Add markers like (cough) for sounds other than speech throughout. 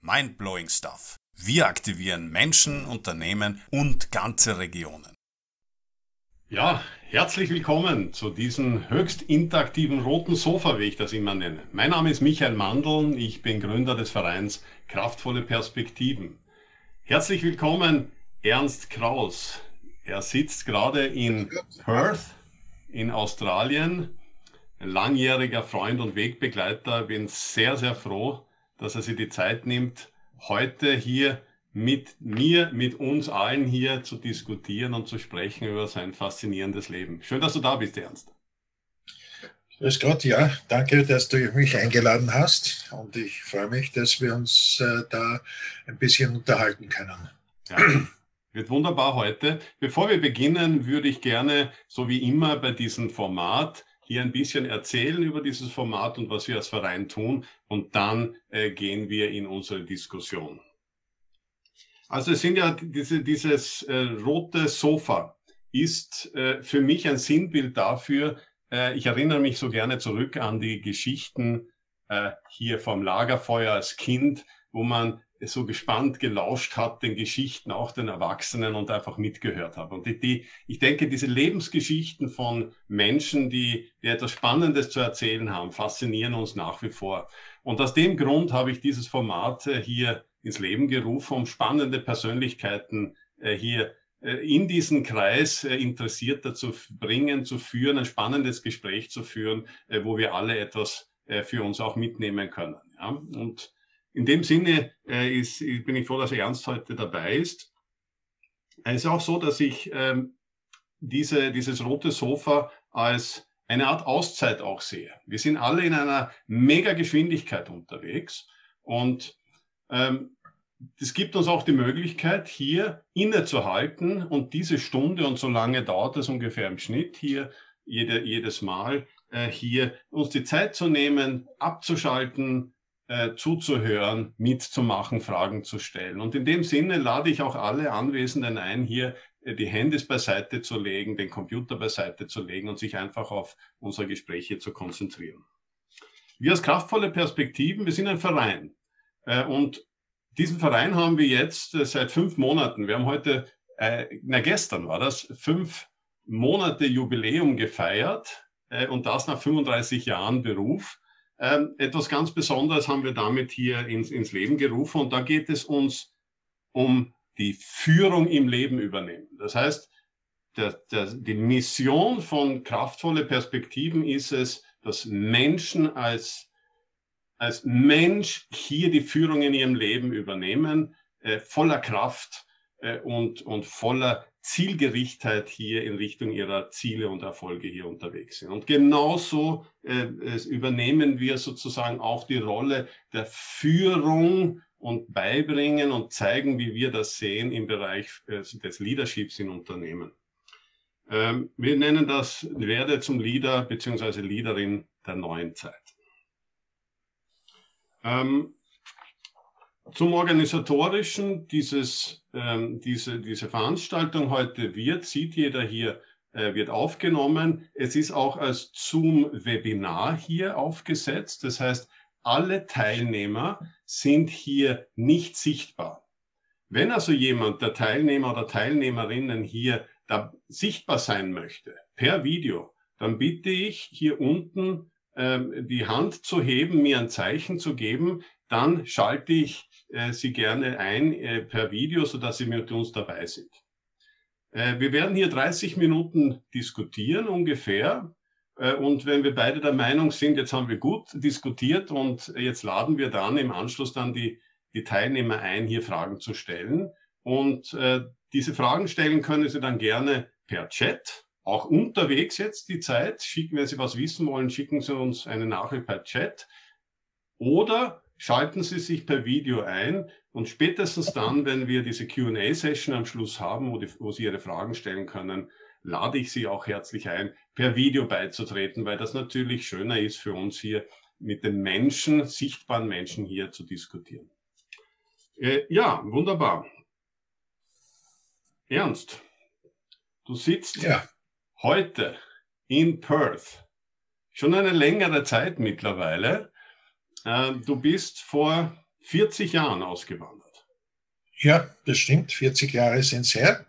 Mindblowing Stuff. Wir aktivieren Menschen, Unternehmen und ganze Regionen. Ja, herzlich willkommen zu diesem höchst interaktiven roten Sofa, wie ich das immer nenne. Mein Name ist Michael Mandeln, ich bin Gründer des Vereins Kraftvolle Perspektiven. Herzlich willkommen, Ernst Kraus. Er sitzt gerade in Perth in Australien. Ein langjähriger Freund und Wegbegleiter. Bin sehr, sehr froh, dass er sich die Zeit nimmt, heute hier mit mir, mit uns allen hier zu diskutieren und zu sprechen über sein faszinierendes Leben. Schön, dass du da bist, Ernst. Grüß Gott, ja, danke, dass du mich eingeladen hast und ich freue mich, dass wir uns äh, da ein bisschen unterhalten können. Ja, wird wunderbar heute. Bevor wir beginnen, würde ich gerne, so wie immer bei diesem Format, hier ein bisschen erzählen über dieses Format und was wir als Verein tun und dann äh, gehen wir in unsere Diskussion. Also es sind ja diese, dieses äh, rote Sofa ist äh, für mich ein Sinnbild dafür. Äh, ich erinnere mich so gerne zurück an die Geschichten äh, hier vom Lagerfeuer als Kind, wo man so gespannt gelauscht hat, den Geschichten, auch den Erwachsenen und einfach mitgehört habe. Und die, die, ich denke, diese Lebensgeschichten von Menschen, die, die etwas Spannendes zu erzählen haben, faszinieren uns nach wie vor. Und aus dem Grund habe ich dieses Format äh, hier ins Leben gerufen, um spannende Persönlichkeiten äh, hier äh, in diesen Kreis Interessierter zu bringen, zu führen, ein spannendes Gespräch zu führen, wo wir alle etwas für uns auch mitnehmen können. Ja? Und in dem Sinne äh, ist, bin ich froh, dass Ernst heute dabei ist. Es ist auch so, dass ich ähm, diese, dieses rote Sofa als eine Art Auszeit auch sehe. Wir sind alle in einer mega Geschwindigkeit unterwegs und ähm, gibt uns auch die Möglichkeit, hier innezuhalten und diese Stunde, und so lange dauert es ungefähr im Schnitt hier, jede, jedes Mal, äh, hier uns die Zeit zu nehmen, abzuschalten, äh, zuzuhören, mitzumachen, Fragen zu stellen. Und in dem Sinne lade ich auch alle Anwesenden ein, hier äh, die Handys beiseite zu legen, den Computer beiseite zu legen und sich einfach auf unsere Gespräche zu konzentrieren. Wir als kraftvolle Perspektiven, wir sind ein Verein. Äh, und diesen Verein haben wir jetzt seit fünf Monaten. Wir haben heute, na gestern war das, fünf Monate Jubiläum gefeiert und das nach 35 Jahren Beruf. Ähm, etwas ganz Besonderes haben wir damit hier ins, ins Leben gerufen und da geht es uns um die Führung im Leben übernehmen. Das heißt, der, der, die Mission von kraftvolle Perspektiven ist es, dass Menschen als, als Mensch hier die Führung in ihrem Leben übernehmen, äh, voller Kraft äh, und, und voller Zielgerichtheit hier in Richtung ihrer Ziele und Erfolge hier unterwegs sind. Und genauso äh, übernehmen wir sozusagen auch die Rolle der Führung und beibringen und zeigen, wie wir das sehen im Bereich äh, des Leaderships in Unternehmen. Ähm, wir nennen das Werde zum Leader beziehungsweise Leaderin der neuen Zeit. Ähm, zum Organisatorischen dieses, ähm, diese, diese Veranstaltung heute wird, sieht jeder hier, äh, wird aufgenommen. Es ist auch als Zoom-Webinar hier aufgesetzt. Das heißt, alle Teilnehmer sind hier nicht sichtbar. Wenn also jemand, der Teilnehmer oder Teilnehmerinnen hier da sichtbar sein möchte, per Video, dann bitte ich hier unten ähm, die Hand zu heben, mir ein Zeichen zu geben, dann schalte ich äh, Sie gerne ein äh, per Video, sodass Sie mit uns dabei sind. Äh, wir werden hier 30 Minuten diskutieren ungefähr. Äh, und wenn wir beide der Meinung sind, jetzt haben wir gut diskutiert und jetzt laden wir dann im Anschluss dann die, die Teilnehmer ein, hier Fragen zu stellen. Und diese Fragen stellen können Sie dann gerne per Chat, auch unterwegs jetzt die Zeit. Schicken, wenn Sie was wissen wollen, schicken Sie uns eine Nachricht per Chat. Oder schalten Sie sich per Video ein und spätestens dann, wenn wir diese Q&A-Session am Schluss haben, wo, die, wo Sie Ihre Fragen stellen können, lade ich Sie auch herzlich ein, per Video beizutreten, weil das natürlich schöner ist für uns hier mit den Menschen, sichtbaren Menschen hier zu diskutieren. Äh, ja, wunderbar. Ernst, du sitzt ja. heute in Perth. Schon eine längere Zeit mittlerweile. Äh, du bist vor 40 Jahren ausgewandert. Ja, das stimmt. 40 Jahre sind es her.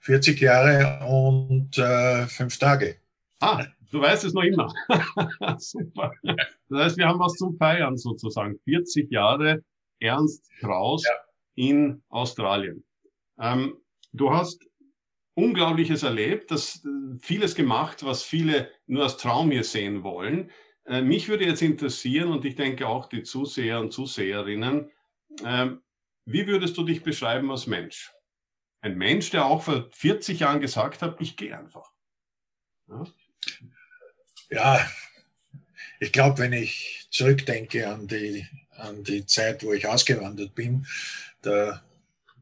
40 Jahre und äh, fünf Tage. Ah, du weißt es noch immer. (laughs) Super. Das heißt, wir haben was zum Feiern sozusagen. 40 Jahre Ernst Kraus ja. in Australien. Ähm, du hast Unglaubliches erlebt, das äh, vieles gemacht, was viele nur als Traum hier sehen wollen. Äh, mich würde jetzt interessieren und ich denke auch die Zuseher und Zuseherinnen, äh, wie würdest du dich beschreiben als Mensch? Ein Mensch, der auch vor 40 Jahren gesagt hat, ich gehe einfach. Ja, ja ich glaube, wenn ich zurückdenke an die, an die Zeit, wo ich ausgewandert bin, da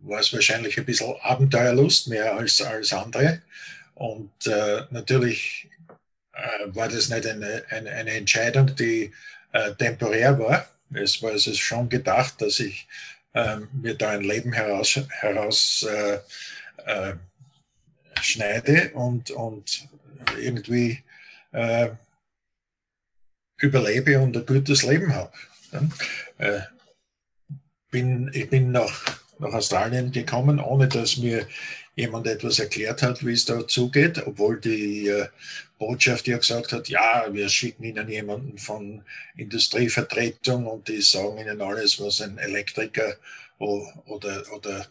war es wahrscheinlich ein bisschen Abenteuerlust mehr als, als andere. Und äh, natürlich war das nicht eine, eine, eine Entscheidung, die äh, temporär war. Es war es ist schon gedacht, dass ich ähm, mir da ein Leben heraus, heraus äh, äh, schneide und, und irgendwie äh, überlebe und ein gutes Leben habe. Bin, ich bin nach nach Australien gekommen, ohne dass mir jemand etwas erklärt hat, wie es da zugeht, obwohl die äh, Botschaft ja gesagt hat, ja, wir schicken Ihnen jemanden von Industrievertretung und die sagen Ihnen alles, was ein Elektriker oder, oder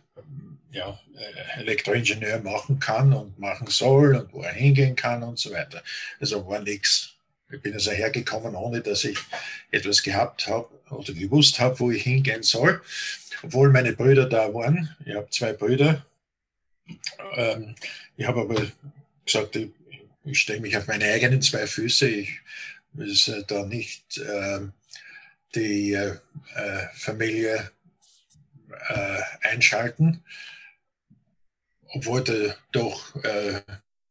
ja, äh, Elektroingenieur machen kann und machen soll und wo er hingehen kann und so weiter. Also war nichts. Ich bin also hergekommen, ohne dass ich etwas gehabt habe oder gewusst habe, wo ich hingehen soll obwohl meine Brüder da waren. Ich habe zwei Brüder. Ähm, ich habe aber gesagt, ich, ich stelle mich auf meine eigenen zwei Füße. Ich will äh, da nicht äh, die äh, Familie äh, einschalten, obwohl da doch äh,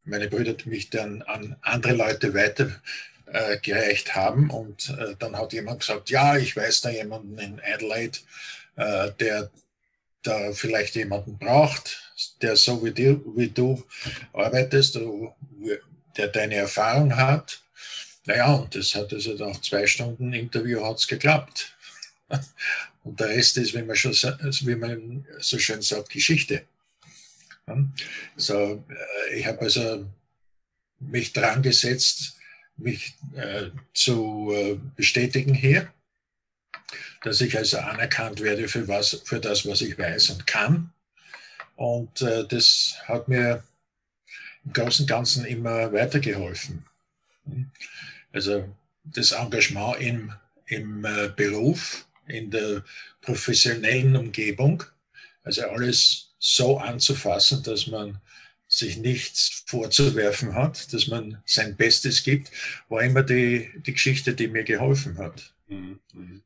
meine Brüder mich dann an andere Leute weitergereicht haben. Und äh, dann hat jemand gesagt, ja, ich weiß da jemanden in Adelaide, äh, der da vielleicht jemanden braucht, der so wie du, wie du arbeitest, der deine Erfahrung hat. Naja, und das hat also nach zwei Stunden Interview hat's geklappt. Und (laughs) der Rest ist, wie man, schon, wie man so schön sagt, Geschichte. So, äh, ich habe also mich dran gesetzt, mich äh, zu äh, bestätigen hier dass ich also anerkannt werde für, was, für das, was ich weiß und kann. Und äh, das hat mir im Großen und Ganzen immer weitergeholfen. Also das Engagement im, im äh, Beruf, in der professionellen Umgebung, also alles so anzufassen, dass man sich nichts vorzuwerfen hat, dass man sein Bestes gibt, war immer die, die Geschichte, die mir geholfen hat. Mhm. mhm.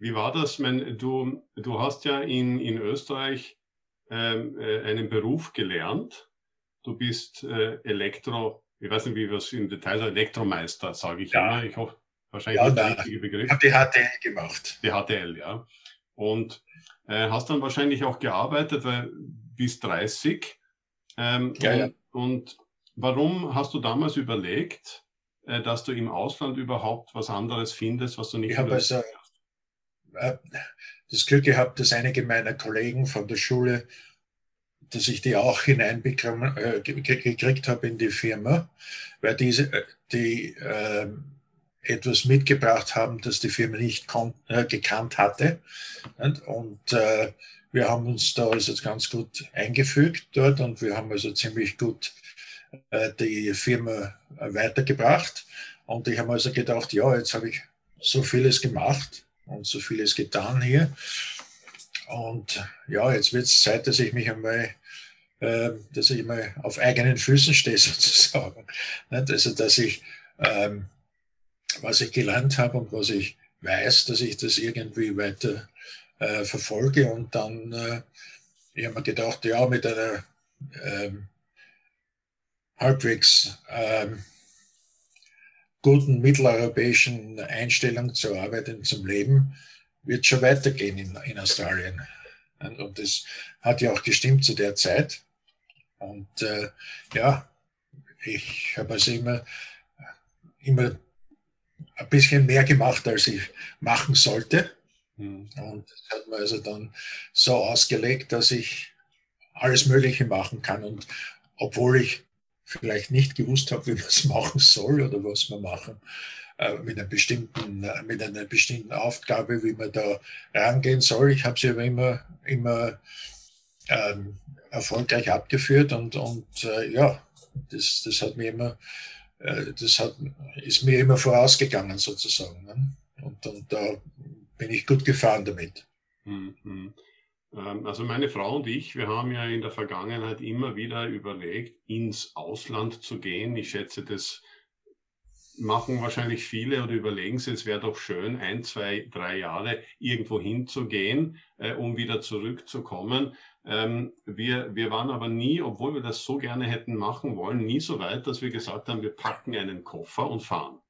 Wie war das? Mein, du, du hast ja in, in Österreich ähm, äh, einen Beruf gelernt. Du bist äh, Elektro, ich weiß nicht, wie was im Detail sagt, Elektromeister, sage ich ja. immer. Ich hoffe, wahrscheinlich ja, der richtige Begriff. Ich habe die HTL gemacht. Die HTL, ja. Und äh, hast dann wahrscheinlich auch gearbeitet, weil bis 30. Ähm, ja, und, ja. und warum hast du damals überlegt, äh, dass du im Ausland überhaupt was anderes findest, was du nicht ich habe also äh, das Glück gehabt, dass einige meiner Kollegen von der Schule, dass ich die auch hineinbekommen, äh, gekriegt habe in die Firma, weil diese, äh, die äh, etwas mitgebracht haben, das die Firma nicht äh, gekannt hatte. Und, und äh, wir haben uns da also ganz gut eingefügt dort und wir haben also ziemlich gut äh, die Firma weitergebracht. Und ich habe also gedacht, ja, jetzt habe ich so vieles gemacht und so vieles getan hier. Und ja, jetzt wird es Zeit, dass ich mich einmal, äh, dass ich mal auf eigenen Füßen stehe (laughs) sozusagen. Also, dass ich, ähm, was ich gelernt habe und was ich weiß, dass ich das irgendwie weiter äh, verfolge. Und dann, äh, ich habe mir gedacht, ja, mit einer ähm, halbwegs ähm, guten mitteleuropäischen Einstellung zur Arbeit und zum Leben wird schon weitergehen in, in Australien. Und, das hat ja auch gestimmt zu der Zeit. Und äh, ja, ich habe also immer, immer ein bisschen mehr gemacht, als ich machen sollte. Mhm. Und das hat man also dann so ausgelegt, dass ich alles Mögliche machen kann. Und obwohl ich vielleicht nicht gewusst habe, wie man es (laughs) machen soll oder was wir machen, äh, mit, einer bestimmten, äh, mit einer bestimmten Aufgabe, wie man da rangehen soll. Ich habe sie aber immer, immer ähm, erfolgreich abgeführt und, und äh, ja, das, das hat mir immer, äh, das hat, ist mir immer vorausgegangen sozusagen. Ne? Und, und da bin ich gut gefahren damit. Mhm. Also meine Frau und ich, wir haben ja in der Vergangenheit immer wieder überlegt, ins Ausland zu gehen. Ich schätze, das machen wahrscheinlich viele oder überlegen sie, es wäre doch schön, ein, zwei, drei Jahre irgendwo hinzugehen, äh, um wieder zurückzukommen. Ähm, wir, wir waren aber nie, obwohl wir das so gerne hätten machen wollen, nie so weit, dass wir gesagt haben, wir packen einen Koffer und fahren.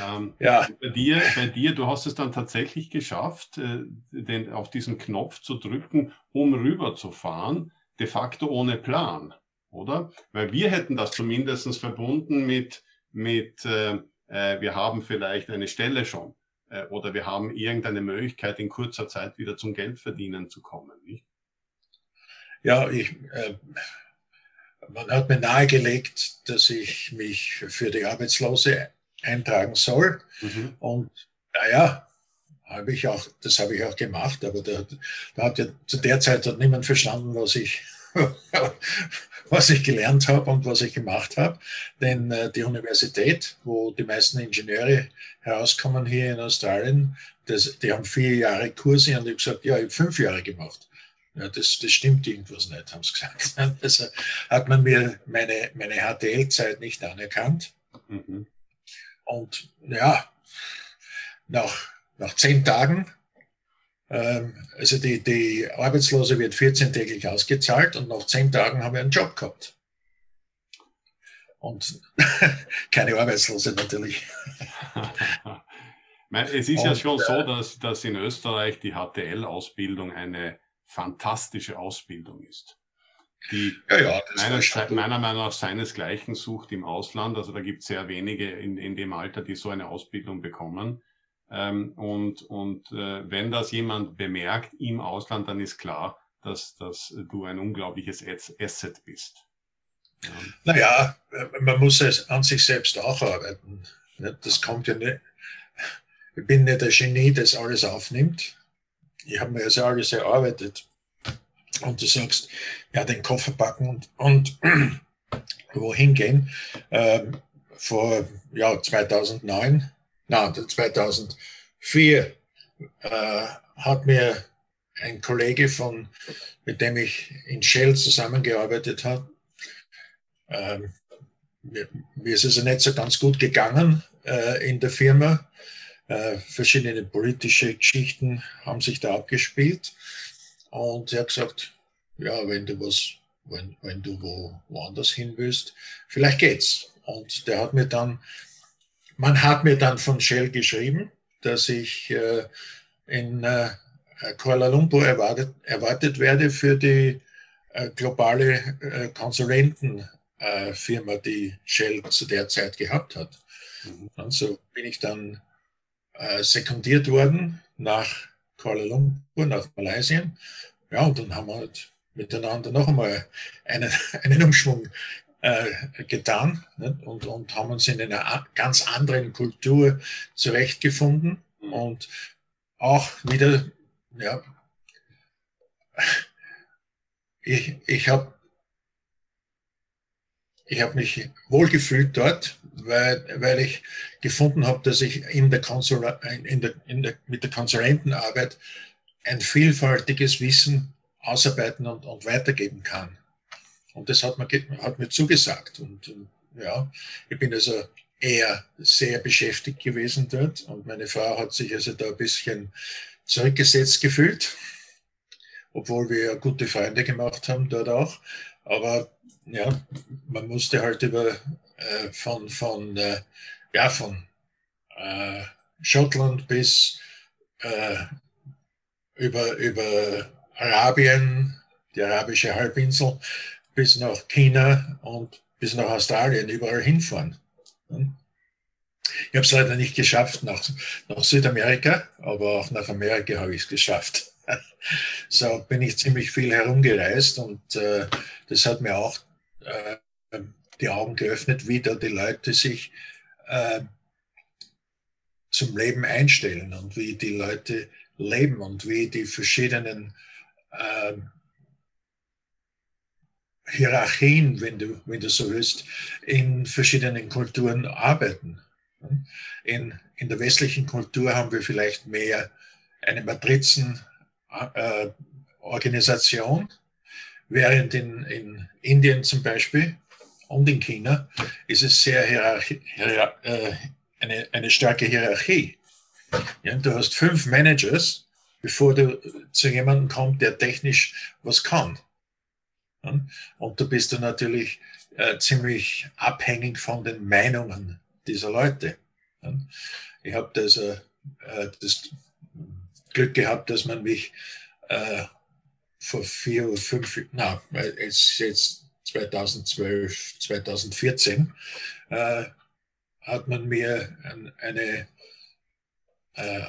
Ähm, ja. Bei dir, bei dir, du hast es dann tatsächlich geschafft, äh, den, auf diesen Knopf zu drücken, um rüber zu fahren, de facto ohne Plan, oder? Weil wir hätten das zumindest verbunden mit, mit äh, äh, wir haben vielleicht eine Stelle schon äh, oder wir haben irgendeine Möglichkeit, in kurzer Zeit wieder zum Geldverdienen zu kommen. Nicht? Ja, ich, äh, man hat mir nahegelegt, dass ich mich für die Arbeitslose eintragen soll. Mhm. Und naja, habe ich auch, das habe ich auch gemacht, aber da, da hat ja zu der Zeit hat niemand verstanden, was ich, (laughs) was ich gelernt habe und was ich gemacht habe. Denn äh, die Universität, wo die meisten Ingenieure herauskommen hier in Australien, das, die haben vier Jahre Kurse und ich habe gesagt, ja, ich habe fünf Jahre gemacht. Ja, das, das stimmt irgendwas nicht, haben sie gesagt. (laughs) Also hat man mir meine, meine HTL-Zeit nicht anerkannt. Mhm. Und ja, nach, nach zehn Tagen, ähm, also die, die Arbeitslose wird 14-täglich ausgezahlt und nach zehn Tagen haben wir einen Job gehabt. Und (laughs) keine Arbeitslose natürlich. (laughs) es ist und, ja schon so, äh, dass, dass in Österreich die HTL-Ausbildung eine fantastische Ausbildung ist die ja, ja, meiner, meiner, Meinung nach seinesgleichen sucht im Ausland. Also da gibt es sehr wenige in, in dem Alter, die so eine Ausbildung bekommen. Ähm, und und äh, wenn das jemand bemerkt im Ausland, dann ist klar, dass, dass du ein unglaubliches Asset bist. Ja. Naja, man muss es an sich selbst auch arbeiten. Das kommt ja nicht. Ich bin nicht der Genie, das alles aufnimmt. Ich habe mir also alles erarbeitet und du sagst, ja, den Koffer packen und, und (clears throat) wohin gehen. Ähm, vor ja, 2009, nein, 2004 äh, hat mir ein Kollege von, mit dem ich in Shell zusammengearbeitet habe, ähm, mir, mir, ist es also nicht so ganz gut gegangen äh, in der Firma. Äh, verschiedene politische Geschichten haben sich da abgespielt. Und er hat gesagt, ja, wenn du was, wenn, wenn du wo, woanders hin willst, vielleicht geht's. Und der hat mir dann, man hat mir dann von Shell geschrieben, dass ich äh, in äh, Kuala Lumpur erwartet, erwartet werde für die äh, globale äh, Konsulentenfirma, äh, die Shell zu der Zeit gehabt hat. Mhm. Und so bin ich dann äh, sekundiert worden nach Kuala Lumpur, nach Malaysia. Ja, und dann haben wir halt miteinander noch einmal einen, (laughs) einen Umschwung äh, getan nicht? Und, und haben uns in einer ganz anderen Kultur zurechtgefunden mhm. und auch wieder, ja, (laughs) ich, ich habe ich hab mich wohlgefühlt dort, weil, weil ich gefunden habe, dass ich in der Konsul, in der, in der, mit der Konsulentenarbeit ein vielfältiges Wissen ausarbeiten und, und weitergeben kann. Und das hat, man, hat mir zugesagt. Und ja, ich bin also eher sehr beschäftigt gewesen dort. Und meine Frau hat sich also da ein bisschen zurückgesetzt gefühlt, obwohl wir gute Freunde gemacht haben dort auch. Aber ja, man musste halt über äh, von, von, äh, ja, von äh, Schottland bis äh, über, über Arabien, die arabische Halbinsel, bis nach China und bis nach Australien überall hinfahren. Ich habe es leider nicht geschafft nach, nach Südamerika, aber auch nach Amerika habe ich es geschafft. So bin ich ziemlich viel herumgereist und äh, das hat mir auch äh, die Augen geöffnet, wie da die Leute sich äh, zum Leben einstellen und wie die Leute leben und wie die verschiedenen äh, Hierarchien, wenn du, wenn du so willst, in verschiedenen Kulturen arbeiten. In, in der westlichen Kultur haben wir vielleicht mehr eine Matrizenorganisation, äh, während in, in Indien zum Beispiel und in China ist es sehr hierarchi hier, äh, eine, eine starke Hierarchie. Ja, du hast fünf Managers, bevor du zu jemandem kommst, der technisch was kann. Ja, und du bist dann natürlich äh, ziemlich abhängig von den Meinungen dieser Leute. Ja, ich habe das, äh, äh das Glück gehabt, dass man mich äh, vor vier oder fünf, na, jetzt, jetzt 2012, 2014, äh, hat man mir eine, äh,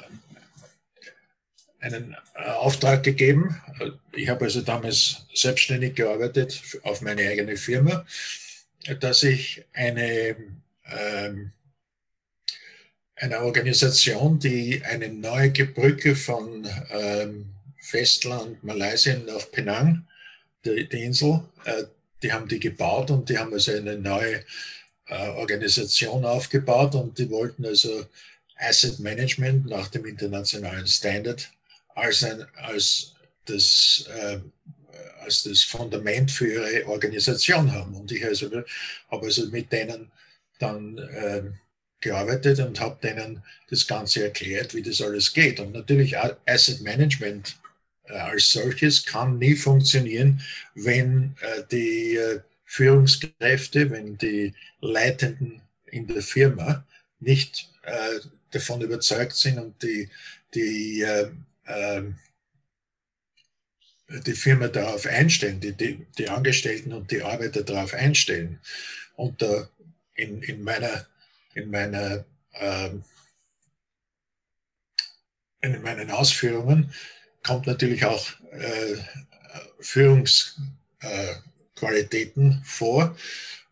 einen Auftrag gegeben. Ich habe also damals selbstständig gearbeitet auf meine eigene Firma, dass ich eine, ähm, eine Organisation, die eine neue Brücke von ähm, Festland Malaysia nach Penang, die, die Insel, äh, die haben die gebaut und die haben also eine neue äh, Organisation aufgebaut und die wollten also Asset Management nach dem internationalen Standard als, ein, als, das, äh, als das Fundament für ihre Organisation haben. Und ich also, habe also mit denen dann äh, gearbeitet und habe denen das Ganze erklärt, wie das alles geht. Und natürlich Asset Management äh, als solches kann nie funktionieren, wenn äh, die äh, Führungskräfte, wenn die Leitenden in der Firma nicht davon überzeugt sind und die, die, ähm, die Firma darauf einstellen, die, die, die Angestellten und die Arbeiter darauf einstellen. Und in, in meiner, in meiner ähm, in meinen Ausführungen kommt natürlich auch äh, Führungsqualitäten äh, vor.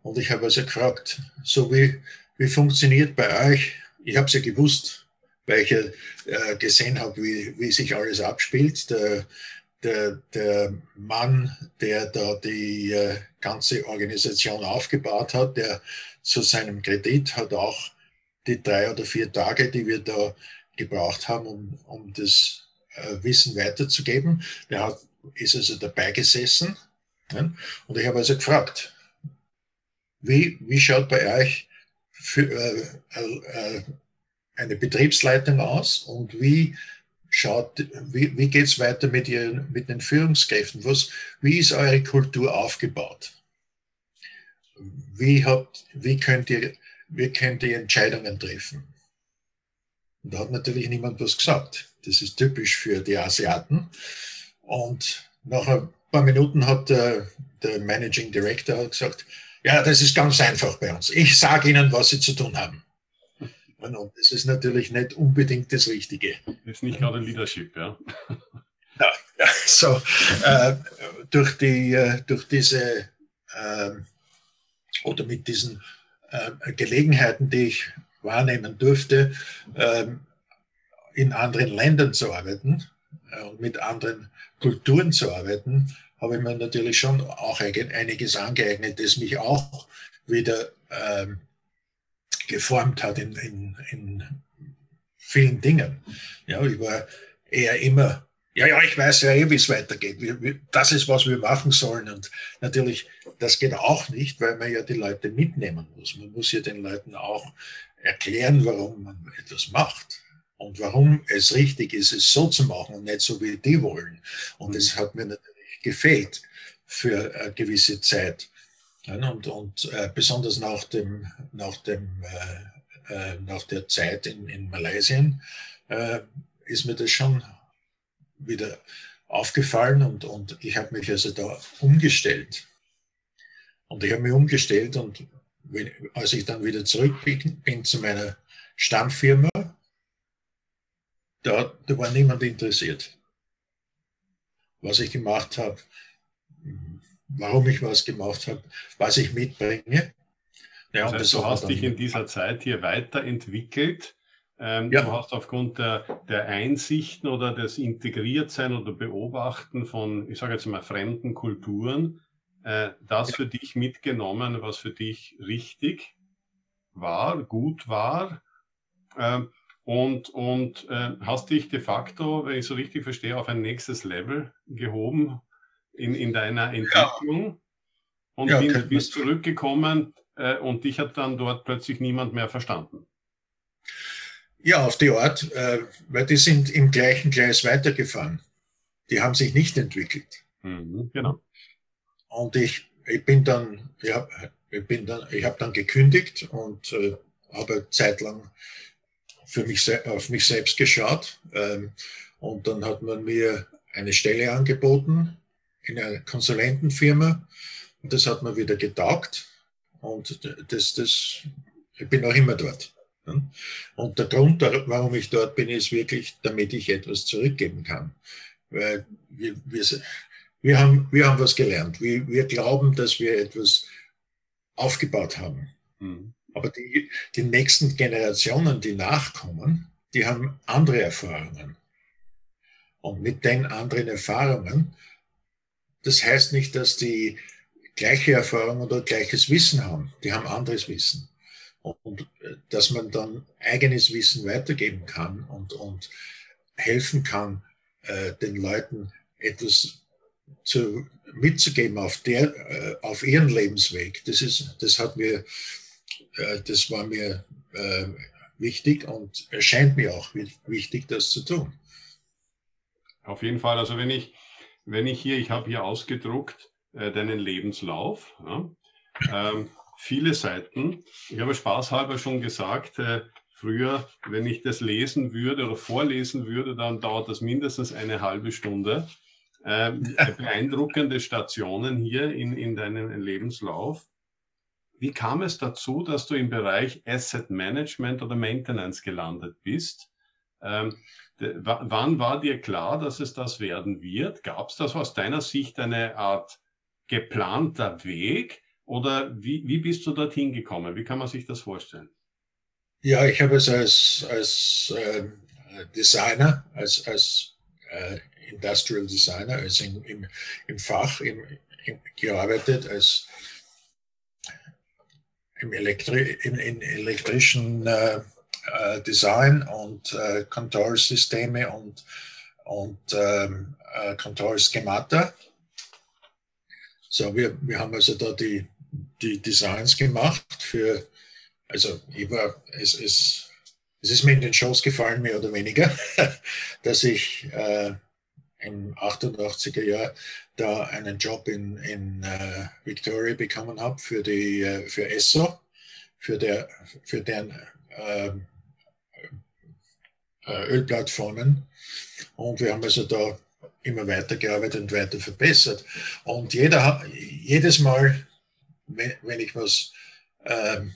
Und ich habe also gefragt, so wie, wie funktioniert bei euch, ich habe es ja gewusst, weil ich ja äh, gesehen habe, wie, wie sich alles abspielt. Der, der, der Mann, der da die äh, ganze Organisation aufgebaut hat, der zu seinem Kredit hat auch die drei oder vier Tage, die wir da gebraucht haben, um, um das äh, Wissen weiterzugeben. Der hat, ist also dabei gesessen und ich habe also gefragt, wie, wie schaut bei euch für, äh, äh, eine Betriebsleitung aus und wie schaut, wie, wie geht es weiter mit, ihren, mit den Führungskräften? Was, wie ist eure Kultur aufgebaut? Wie, habt, wie, könnt ihr, wie könnt ihr Entscheidungen treffen? Und da hat natürlich niemand was gesagt. Das ist typisch für die Asiaten. Und nach ein paar Minuten hat der, der Managing Director gesagt, ja, das ist ganz einfach bei uns. Ich sage Ihnen, was Sie zu tun haben. Und das ist natürlich nicht unbedingt das Richtige. Das ist nicht gerade Leadership, ja. (laughs) Ja, ja so äh, durch, die, äh, durch diese äh, oder mit diesen äh, Gelegenheiten, die ich wahrnehmen durfte, ähm, in anderen Ländern zu arbeiten äh, und mit anderen Kulturen zu arbeiten, habe ich mir natürlich schon auch einiges angeeignet, das mich auch wieder ähm, geformt hat in, in, in vielen Dingen. Ja, ich war eher immer, ja, ja, ich weiß ja eh, wie es weitergeht. Das ist, was wir machen sollen. Und natürlich, das geht auch nicht, weil man ja die Leute mitnehmen muss. Man muss ja den Leuten auch erklären, warum man etwas macht und warum es richtig ist, es so zu machen und nicht so, wie die wollen. Und es mhm. hat mir natürlich gefehlt für eine gewisse Zeit. Und, und äh, besonders nach, dem, nach, dem, äh, äh, nach der Zeit in, in Malaysia äh, ist mir das schon wieder aufgefallen und, und ich habe mich also da umgestellt. Und ich habe mich umgestellt und wenn, als ich dann wieder zurück bin, bin zu meiner Stammfirma, da, da war niemand interessiert. Was ich gemacht habe, warum ich was gemacht habe, was ich mitbringe. Ja, das heißt, du hast dich in dieser Zeit hier weiterentwickelt. Ähm, ja. Du hast aufgrund der, der, Einsichten oder des Integriertsein oder Beobachten von, ich sage jetzt mal, fremden Kulturen, äh, das ja. für dich mitgenommen, was für dich richtig war, gut war. Äh, und und äh, hast dich de facto, wenn ich so richtig verstehe, auf ein nächstes Level gehoben in, in deiner Entwicklung. Ja. Und ja, bin, bist zurückgekommen äh, und dich hat dann dort plötzlich niemand mehr verstanden. Ja, auf die Art, äh, weil die sind im gleichen Gleis weitergefahren. Die haben sich nicht entwickelt. Mhm, genau. Und ich, ich bin dann, ja, ich bin dann, ich habe dann gekündigt und äh, habe zeitlang für mich auf mich selbst geschaut. Ähm, und dann hat man mir eine Stelle angeboten in einer Konsulentenfirma. Und das hat mir wieder getaugt. Und das, das, ich bin auch immer dort. Und der Grund, warum ich dort bin, ist wirklich, damit ich etwas zurückgeben kann. Weil wir, wir, wir, haben, wir haben was gelernt. Wir, wir glauben, dass wir etwas aufgebaut haben. Mhm. Aber die, die nächsten Generationen, die nachkommen, die haben andere Erfahrungen. Und mit den anderen Erfahrungen, das heißt nicht, dass die gleiche Erfahrung oder gleiches Wissen haben. Die haben anderes Wissen und äh, dass man dann eigenes Wissen weitergeben kann und, und helfen kann, äh, den Leuten etwas zu, mitzugeben auf, der, äh, auf ihren Lebensweg. Das, ist, das, hat mir, äh, das war mir äh, wichtig und erscheint mir auch wichtig, das zu tun. Auf jeden Fall. Also wenn ich, wenn ich hier, ich habe hier ausgedruckt äh, deinen Lebenslauf. Ja, ähm, viele Seiten. Ich habe spaßhalber schon gesagt, äh, früher, wenn ich das lesen würde oder vorlesen würde, dann dauert das mindestens eine halbe Stunde. Äh, beeindruckende Stationen hier in, in deinem Lebenslauf. Wie kam es dazu, dass du im Bereich Asset Management oder Maintenance gelandet bist? Ähm, wann war dir klar, dass es das werden wird? Gab es das aus deiner Sicht eine Art geplanter Weg? Oder wie, wie bist du dorthin gekommen? Wie kann man sich das vorstellen? Ja, ich habe es als, als äh, Designer, als, als äh, Industrial Designer, also in, im, im Fach im, im, gearbeitet, als im, Elektri im, im elektrischen äh, äh Design und äh, Kontrollsysteme und, und ähm, äh, Kontrollschemata. So, wir, wir haben also da die die Designs gemacht für, also ich war, es, es, es ist mir in den Shows gefallen, mehr oder weniger, (laughs) dass ich äh, im 88er Jahr da einen Job in, in äh, Victoria bekommen habe für die äh, für ESSO, für, der, für deren äh, äh, Ölplattformen. Und wir haben also da immer weiter gearbeitet und weiter verbessert. Und jeder, jedes Mal, wenn, wenn ich was ähm,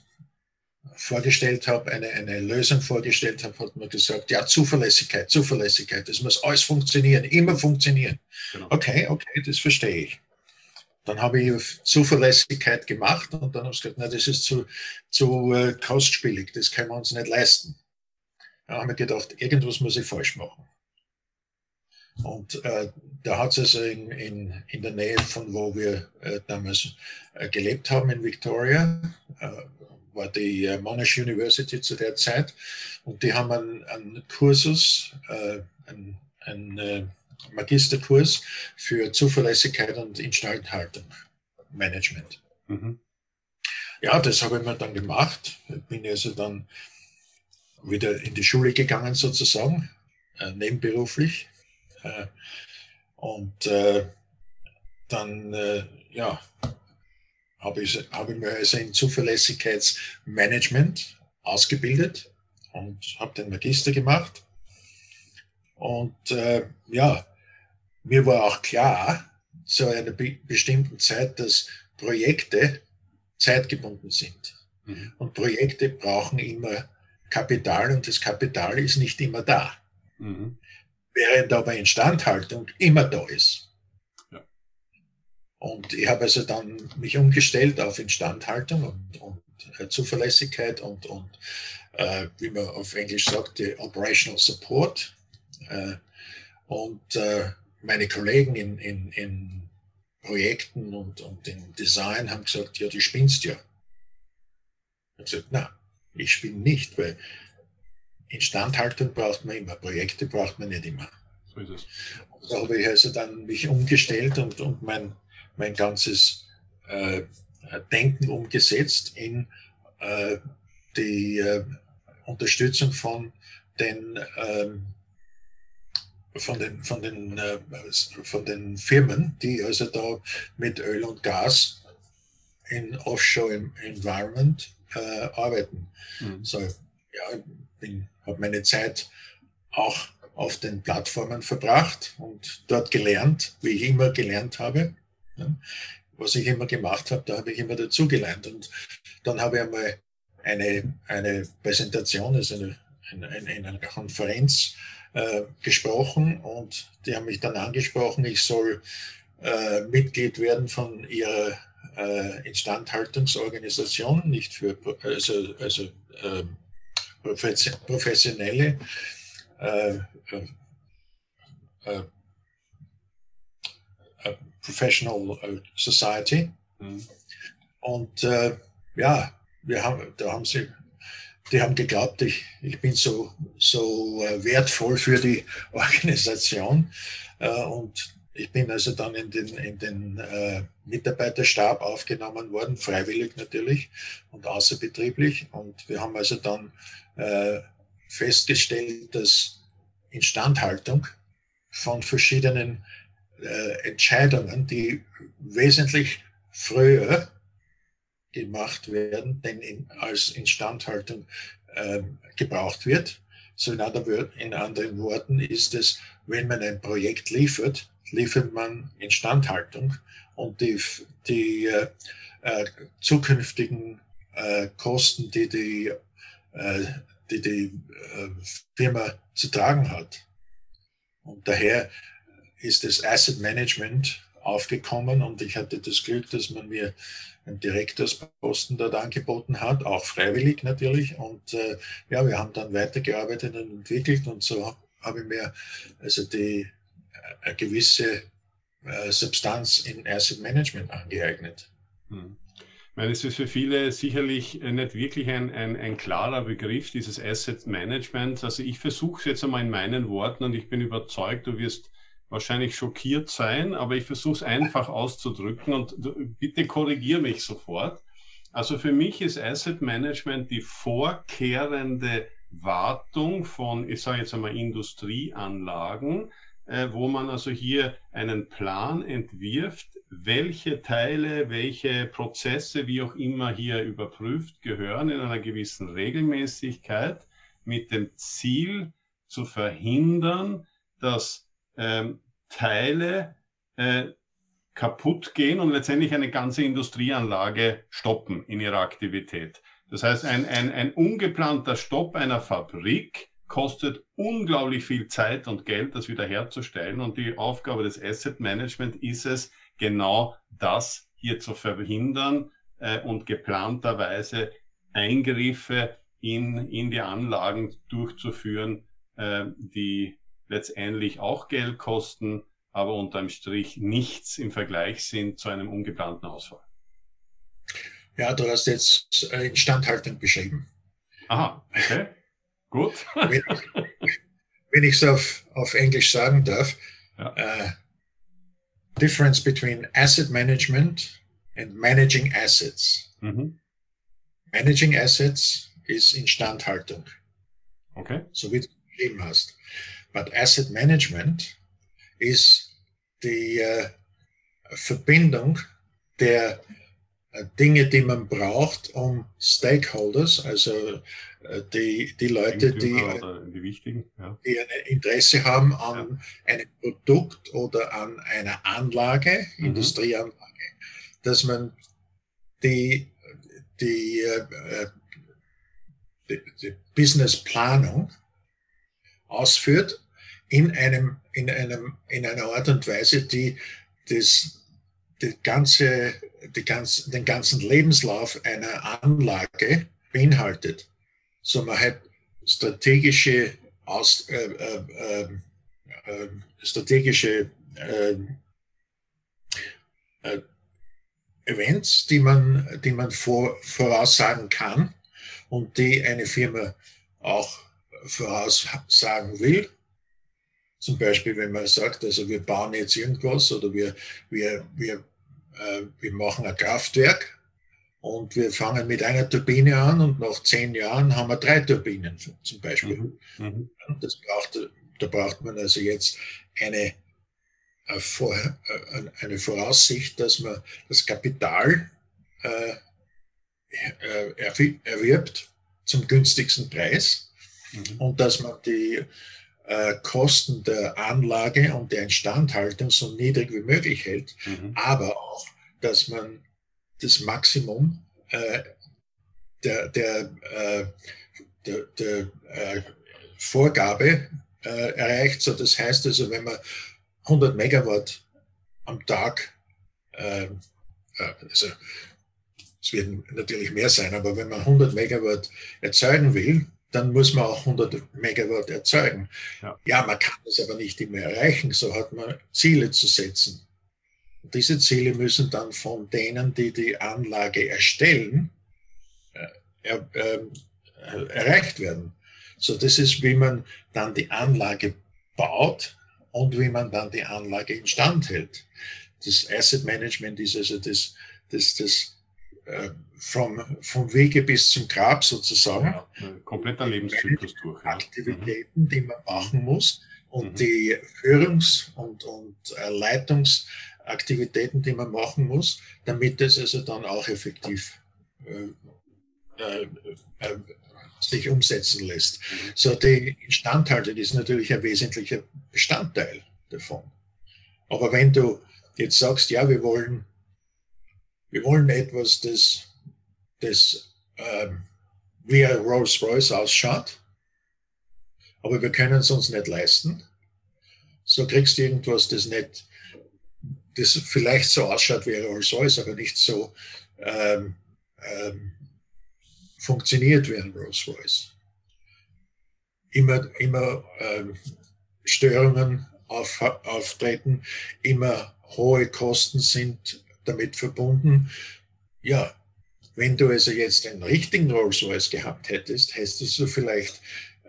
vorgestellt habe, eine, eine Lösung vorgestellt habe, hat man gesagt, ja, Zuverlässigkeit, Zuverlässigkeit, das muss alles funktionieren, immer funktionieren. Genau. Okay, okay, das verstehe ich. Dann habe ich Zuverlässigkeit gemacht und dann habe ich gesagt, na, das ist zu, zu äh, kostspielig, das können wir uns nicht leisten. Dann haben wir gedacht, irgendwas muss ich falsch machen. Und äh, da hat es also in, in, in der Nähe von wo wir äh, damals äh, gelebt haben, in Victoria, äh, war die äh, Monash University zu der Zeit. Und die haben einen, einen Kursus, äh, einen, einen Magisterkurs für Zuverlässigkeit und Instandhaltung, Management. Mhm. Ja, das habe ich mir dann gemacht. Bin also dann wieder in die Schule gegangen sozusagen, nebenberuflich äh, und äh, dann, äh, ja, habe ich, hab ich mir also in Zuverlässigkeitsmanagement ausgebildet und habe den Magister gemacht. Und äh, ja, mir war auch klar, zu einer be bestimmten Zeit, dass Projekte zeitgebunden sind. Mhm. Und Projekte brauchen immer Kapital und das Kapital ist nicht immer da. Mhm. Während aber Instandhaltung immer da ist. Ja. Und ich habe also dann mich umgestellt auf Instandhaltung und, und äh, Zuverlässigkeit und, und äh, wie man auf Englisch sagt, die Operational Support. Äh, und äh, meine Kollegen in, in, in Projekten und, und im Design haben gesagt, ja, du spinnst ja. Ich habe gesagt, na, ich spinne nicht, weil Instandhaltung braucht man immer, Projekte braucht man nicht immer. So ist es. Und da habe ich also dann mich umgestellt und, und mein, mein ganzes äh, Denken umgesetzt in äh, die äh, Unterstützung von den ähm, von den, von den, äh, von den Firmen, die also da mit Öl und Gas in Offshore Environment äh, arbeiten. Mhm. So, ja, ich habe meine Zeit auch auf den Plattformen verbracht und dort gelernt, wie ich immer gelernt habe. Ja. Was ich immer gemacht habe, da habe ich immer dazugelernt. Und dann habe ich einmal eine, eine Präsentation, also eine, eine, eine Konferenz äh, gesprochen und die haben mich dann angesprochen, ich soll äh, Mitglied werden von ihrer äh, Instandhaltungsorganisation, nicht für also, also ähm, professionelle äh, äh, Professional Society. Mhm. Und ja, wir haben, da haben sie die haben geglaubt, ich, ich bin so, so äh, wertvoll für die (laughs) Organisation. Äh, und ich bin also dann in den, in den äh, Mitarbeiterstab aufgenommen worden, freiwillig natürlich und außerbetrieblich. Und wir haben also dann äh, festgestellt, dass Instandhaltung von verschiedenen äh, Entscheidungen, die wesentlich früher gemacht werden, denn in, als Instandhaltung äh, gebraucht wird. So in, andere, in anderen Worten ist es, wenn man ein Projekt liefert, liefert man Instandhaltung und die, die äh, äh, zukünftigen äh, Kosten, die die, äh, die, die äh, Firma zu tragen hat. Und daher ist das Asset Management aufgekommen und ich hatte das Glück, dass man mir einen Direktorsposten dort angeboten hat, auch freiwillig natürlich. Und äh, ja, wir haben dann weitergearbeitet und entwickelt und so habe ich mir also die eine gewisse äh, Substanz in Asset Management angeeignet. Hm. Ich meine, es ist für viele sicherlich nicht wirklich ein, ein, ein klarer Begriff, dieses Asset Management. Also ich versuche es jetzt einmal in meinen Worten und ich bin überzeugt, du wirst wahrscheinlich schockiert sein, aber ich versuche es einfach (laughs) auszudrücken und bitte korrigiere mich sofort. Also für mich ist Asset Management die vorkehrende Wartung von, ich sage jetzt einmal Industrieanlagen, äh, wo man also hier einen Plan entwirft, welche Teile, welche Prozesse, wie auch immer hier überprüft gehören in einer gewissen Regelmäßigkeit mit dem Ziel zu verhindern, dass ähm, Teile äh, kaputt gehen und letztendlich eine ganze Industrieanlage stoppen in ihrer Aktivität. Das heißt, ein, ein, ein ungeplanter Stopp einer Fabrik kostet unglaublich viel Zeit und Geld, das wiederherzustellen. Und die Aufgabe des Asset Management ist es, genau das hier zu verhindern äh, und geplanterweise Eingriffe in, in die Anlagen durchzuführen, äh, die letztendlich auch Geld kosten, aber unterm Strich nichts im Vergleich sind zu einem ungeplanten Ausfall. Ja, du hast jetzt Instandhaltung beschrieben. Aha, okay. Gut. wenn ich es auf, auf Englisch sagen darf, ja. uh, difference between asset management and managing assets. Mhm. Managing assets ist Instandhaltung. Okay. So wie du beschrieben hast. But Asset Management ist die äh, Verbindung der Dinge, die man braucht, um Stakeholders, also äh, die, die Leute, die, die, ja. die ein Interesse haben an ja. einem Produkt oder an einer Anlage, mhm. Industrieanlage, dass man die, die äh, die, die Businessplanung ausführt in einem, in einem, in einer Art und Weise, die das, die ganze, die ganz, den ganzen Lebenslauf einer Anlage beinhaltet. So man hat strategische, Aus, äh, äh, äh, strategische ähm, äh, Events, die man, die man vor, voraussagen kann und die eine Firma auch voraussagen will. Zum Beispiel, wenn man sagt, also wir bauen jetzt irgendwas oder wir, wir, wir, äh, wir machen ein Kraftwerk und wir fangen mit einer Turbine an und nach zehn Jahren haben wir drei Turbinen zum Beispiel. Mhm. Mhm. Das braucht, da braucht man also jetzt eine, eine Voraussicht, dass man das Kapital äh, äh, erwirbt zum günstigsten Preis mhm. und dass man die äh, Kosten der Anlage und der Instandhaltung so niedrig wie möglich hält, mhm. aber auch, dass man das Maximum äh, der, der, äh, der, der äh, Vorgabe äh, erreicht. So, das heißt also, wenn man 100 Megawatt am Tag, äh, also es werden natürlich mehr sein, aber wenn man 100 Megawatt erzeugen will, dann muss man auch 100 Megawatt erzeugen. Ja. ja, man kann das aber nicht immer erreichen, so hat man Ziele zu setzen. Und diese Ziele müssen dann von denen, die die Anlage erstellen, äh, er, äh, erreicht werden. So, das ist, wie man dann die Anlage baut und wie man dann die Anlage instand hält. Das Asset Management ist also das, das, das äh, vom, vom Wege bis zum Grab sozusagen. Ja, kompletter Lebenszyklus durch. Ja. Aktivitäten, die man machen muss und mhm. die Führungs- und, und äh, Leitungsaktivitäten, die man machen muss, damit es also dann auch effektiv äh, äh, äh sich umsetzen lässt. Mhm. So, die Instandhaltung ist natürlich ein wesentlicher Bestandteil davon. Aber wenn du jetzt sagst, ja, wir wollen wir wollen etwas, das, das ähm, wie ein Rolls-Royce ausschaut, aber wir können es uns nicht leisten. So kriegst du irgendwas, das nicht, das vielleicht so ausschaut wie ein Rolls-Royce, aber nicht so ähm, ähm, funktioniert wie ein Rolls-Royce. Immer, immer ähm, Störungen auf, auftreten, immer hohe Kosten sind damit verbunden, ja, wenn du also jetzt einen richtigen Rolls-Royce gehabt hättest, hättest du vielleicht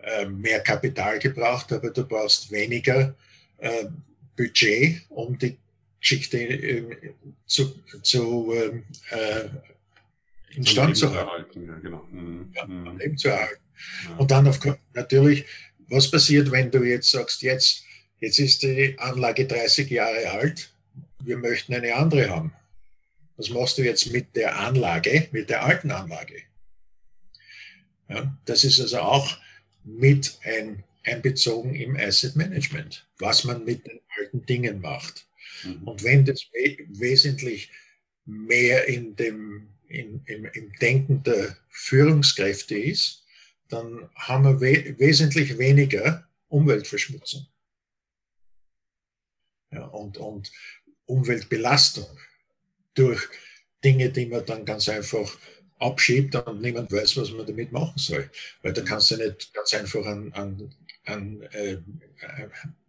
äh, mehr Kapital gebraucht, aber du brauchst weniger äh, Budget, um die Geschichte äh, zu, zu ähm, äh, instand zu halten. Ja, genau. Mhm. Ja, mhm. Zu erhalten. Ja. Und dann auf, natürlich, was passiert, wenn du jetzt sagst, jetzt, jetzt ist die Anlage 30 Jahre alt, wir möchten eine andere haben. Was machst du jetzt mit der Anlage, mit der alten Anlage? Ja, das ist also auch mit ein, einbezogen im Asset Management, was man mit den alten Dingen macht. Mhm. Und wenn das we wesentlich mehr in dem, in, im, im Denken der Führungskräfte ist, dann haben wir we wesentlich weniger Umweltverschmutzung ja, und, und Umweltbelastung durch Dinge, die man dann ganz einfach abschiebt und niemand weiß, was man damit machen soll. Weil da kannst du nicht ganz einfach einen, einen, einen, äh,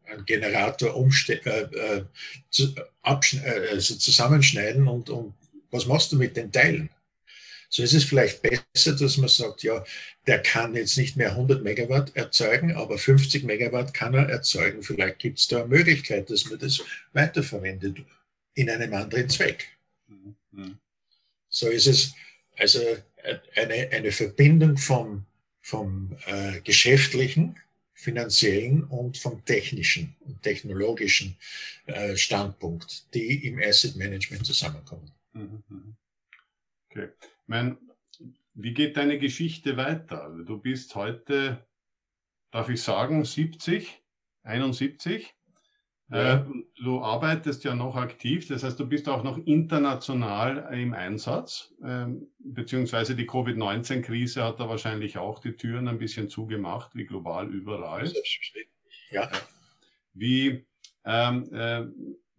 einen Generator umste äh, äh, zu, äh, also zusammenschneiden und, und was machst du mit den Teilen? So ist es vielleicht besser, dass man sagt, ja, der kann jetzt nicht mehr 100 Megawatt erzeugen, aber 50 Megawatt kann er erzeugen. Vielleicht gibt es da eine Möglichkeit, dass man das weiterverwendet in einem anderen Zweck. Mhm. So ist es also eine, eine Verbindung vom, vom äh, geschäftlichen, finanziellen und vom technischen und technologischen äh, Standpunkt, die im Asset Management zusammenkommen. Mhm, mhm. Okay. Mein, wie geht deine Geschichte weiter? Du bist heute, darf ich sagen, 70, 71. Ja. Äh, du arbeitest ja noch aktiv, das heißt, du bist auch noch international im Einsatz, ähm, beziehungsweise die Covid-19-Krise hat da wahrscheinlich auch die Türen ein bisschen zugemacht, wie global überall. Ja. Wie, ähm, äh,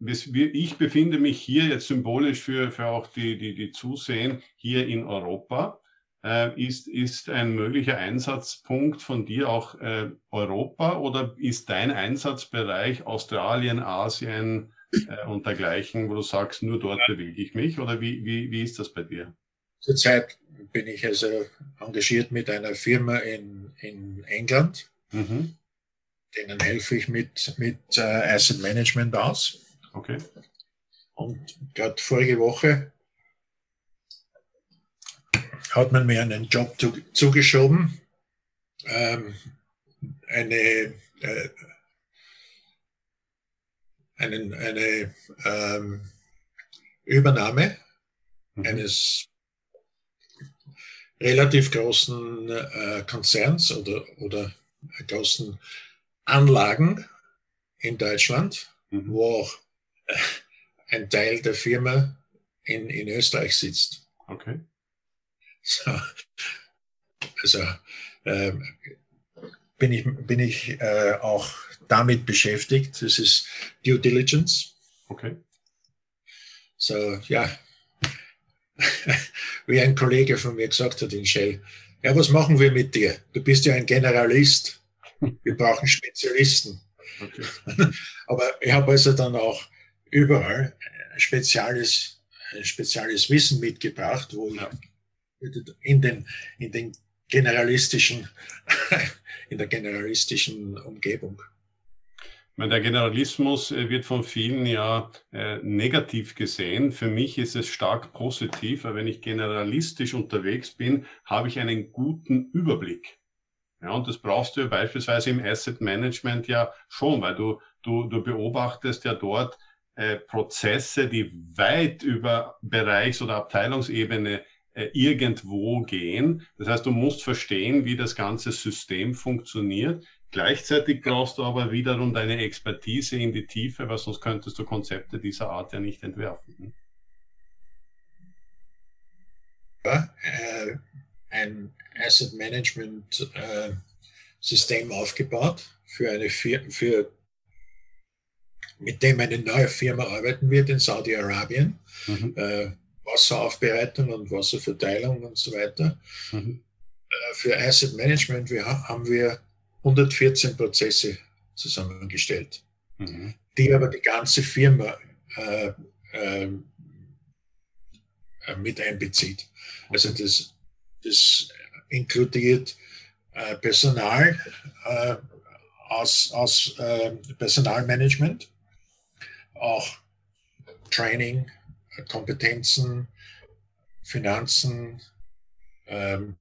ich befinde mich hier jetzt symbolisch für, für auch die, die, die Zusehen hier in Europa. Äh, ist, ist ein möglicher Einsatzpunkt von dir auch äh, Europa oder ist dein Einsatzbereich Australien, Asien äh, und dergleichen, wo du sagst, nur dort bewege ich mich? Oder wie, wie, wie ist das bei dir? Zurzeit bin ich also engagiert mit einer Firma in, in England. Mhm. Denen helfe ich mit, mit uh, Asset Management aus. Okay. Und gerade vorige Woche hat man mir einen Job zugeschoben, ähm, eine, äh, einen, eine ähm, Übernahme mhm. eines relativ großen äh, Konzerns oder, oder großen Anlagen in Deutschland, mhm. wo auch äh, ein Teil der Firma in, in Österreich sitzt. Okay. So. Also äh, bin ich, bin ich äh, auch damit beschäftigt. Das ist Due Diligence. Okay. So, ja. (laughs) Wie ein Kollege von mir gesagt hat in Shell, ja, was machen wir mit dir? Du bist ja ein Generalist. Wir brauchen Spezialisten. Okay. (laughs) Aber ich habe also dann auch überall spezielles, spezielles Wissen mitgebracht, wo ja. In den, in den generalistischen, (laughs) in der generalistischen Umgebung. Der Generalismus äh, wird von vielen ja äh, negativ gesehen. Für mich ist es stark positiv, weil wenn ich generalistisch unterwegs bin, habe ich einen guten Überblick. Ja, und das brauchst du beispielsweise im Asset Management ja schon, weil du, du, du beobachtest ja dort äh, Prozesse, die weit über Bereichs- oder Abteilungsebene irgendwo gehen. Das heißt, du musst verstehen, wie das ganze System funktioniert. Gleichzeitig brauchst du aber wiederum deine Expertise in die Tiefe, weil sonst könntest du Konzepte dieser Art ja nicht entwerfen. Ja, äh, ein Asset Management äh, System aufgebaut für eine Fir für mit dem eine neue Firma arbeiten wird in Saudi-Arabien. Mhm. Äh, Wasseraufbereitung und Wasserverteilung und so weiter. Mhm. Äh, für Asset Management wir, haben wir 114 Prozesse zusammengestellt, mhm. die aber die ganze Firma äh, äh, mit einbezieht. Also das, das inkludiert äh, Personal äh, aus, aus äh, Personalmanagement, auch Training, Kompetenzen, Finanzen, ähm,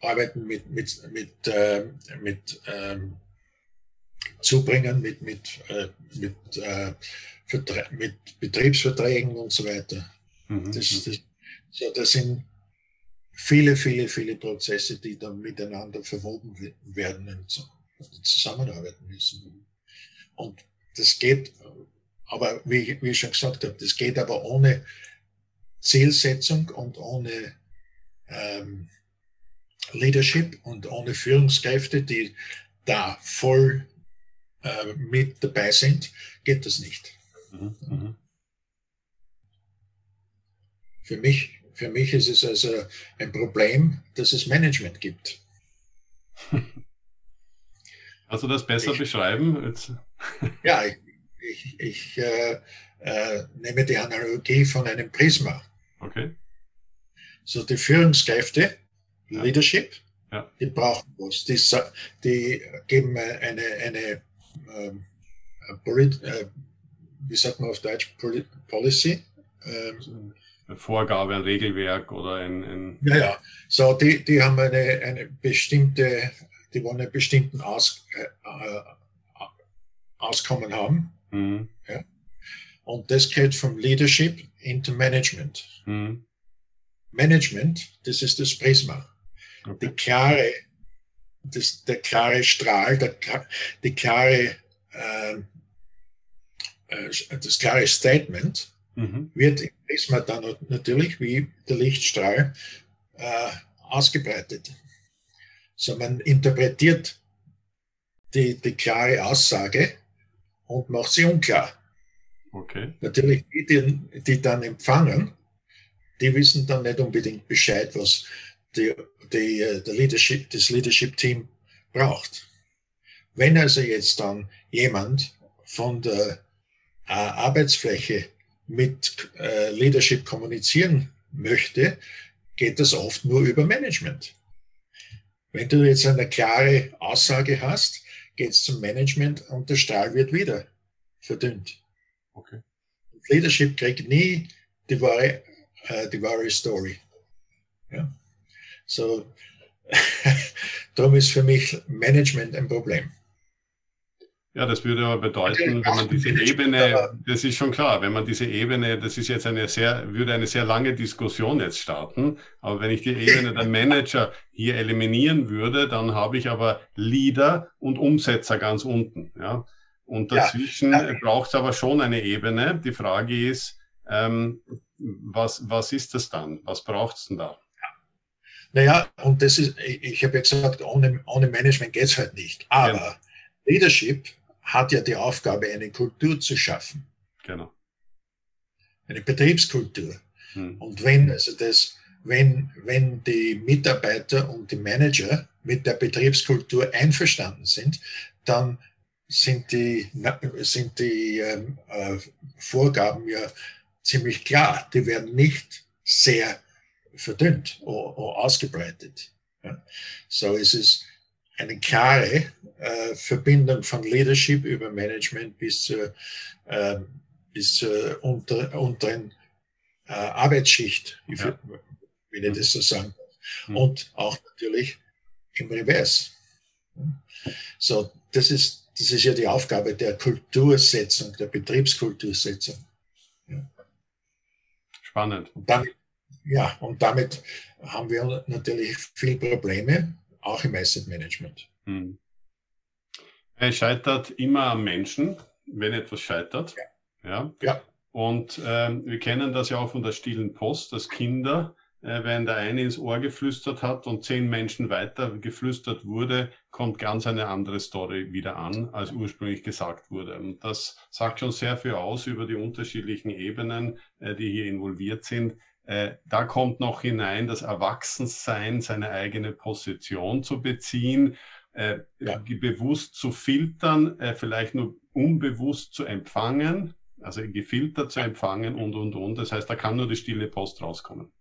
arbeiten mit, mit, mit, äh, mit ähm, Zubringern, mit, mit, äh, mit, äh, mit Betriebsverträgen und so weiter. Mhm. Das, mhm. das, so, das sind viele, viele, viele Prozesse, die dann miteinander verwoben werden und zusammenarbeiten müssen. Und das geht aber wie, wie ich schon gesagt habe, das geht aber ohne Zielsetzung und ohne ähm, Leadership und ohne Führungskräfte, die da voll äh, mit dabei sind, geht das nicht. Mhm, mhm. Für mich, für mich ist es also ein Problem, dass es Management gibt. (laughs) Kannst du das besser ich, beschreiben? Jetzt. Ja, ich, ich, äh, äh, nehme die Analogie von einem Prisma. Okay. So die Führungskräfte, ja. Leadership, ja. die brauchen was. Die, die geben eine, eine ähm, Polit, äh, wie sagt man auf Deutsch, Policy. Ähm, eine Vorgabe, ein Regelwerk oder ein. ein ja, ja. So, die, die haben eine, eine bestimmte, die wollen einen bestimmten Aus, äh, äh Auskommen haben. Mhm. Ja? Und das geht vom Leadership into Management. Mhm. Management, das ist das Prisma. Okay. Die klare, das, der klare Strahl, der, die klare äh, äh, das klare Statement mhm. wird im Prisma dann natürlich wie der Lichtstrahl äh, ausgebreitet. So man interpretiert die, die klare Aussage und macht sie unklar. Okay. Natürlich die, die, die dann empfangen, die wissen dann nicht unbedingt Bescheid, was die, die, äh, der Leadership, das Leadership-Team braucht. Wenn also jetzt dann jemand von der äh, Arbeitsfläche mit äh, Leadership kommunizieren möchte, geht das oft nur über Management. Wenn du jetzt eine klare Aussage hast, geht es zum Management und der Strahl wird wieder verdünnt. Okay. Leadership kriegt nie die wahre, äh, die wahre Story. Ja? So, (laughs) darum ist für mich Management ein Problem. Ja, das würde aber bedeuten, wenn man diese Ebene, das ist schon klar, wenn man diese Ebene, das ist jetzt eine sehr, würde eine sehr lange Diskussion jetzt starten, aber wenn ich die Ebene der Manager hier eliminieren würde, dann habe ich aber Leader und Umsetzer ganz unten, ja. Und dazwischen ja, braucht es aber schon eine Ebene. Die Frage ist, ähm, was, was ist das dann? Was braucht es denn da? Naja, und das ist, ich habe ja gesagt, ohne, ohne Management geht es halt nicht. Aber ja. Leadership hat ja die Aufgabe, eine Kultur zu schaffen. Genau. Eine Betriebskultur. Hm. Und wenn, also das, wenn, wenn die Mitarbeiter und die Manager mit der Betriebskultur einverstanden sind, dann sind die, sind die ähm, äh, Vorgaben ja ziemlich klar. Die werden nicht sehr verdünnt oder, oder ausgebreitet. Ja. So ist es eine klare äh, Verbindung von Leadership über Management bis zur, äh, bis zur unter, unteren äh, Arbeitsschicht, ja. wenn ich das so sagen darf. Mhm. Und auch natürlich im Reverse. So, das ist, das ist ja die Aufgabe der Kultursetzung, der Betriebskultursetzung. Ja. Spannend. Und damit, ja, und damit haben wir natürlich viele Probleme, auch im Asset Management. Hm. Es scheitert immer am Menschen, wenn etwas scheitert. Ja. ja. ja. Und ähm, wir kennen das ja auch von der stillen Post, dass Kinder, äh, wenn der eine ins Ohr geflüstert hat und zehn Menschen weiter geflüstert wurde, kommt ganz eine andere Story wieder an, als ursprünglich gesagt wurde. Und das sagt schon sehr viel aus über die unterschiedlichen Ebenen, äh, die hier involviert sind. Äh, da kommt noch hinein das Erwachsensein, seine eigene Position zu beziehen, äh, ja. bewusst zu filtern, äh, vielleicht nur unbewusst zu empfangen, also gefiltert zu empfangen und, und, und. Das heißt, da kann nur die stille Post rauskommen.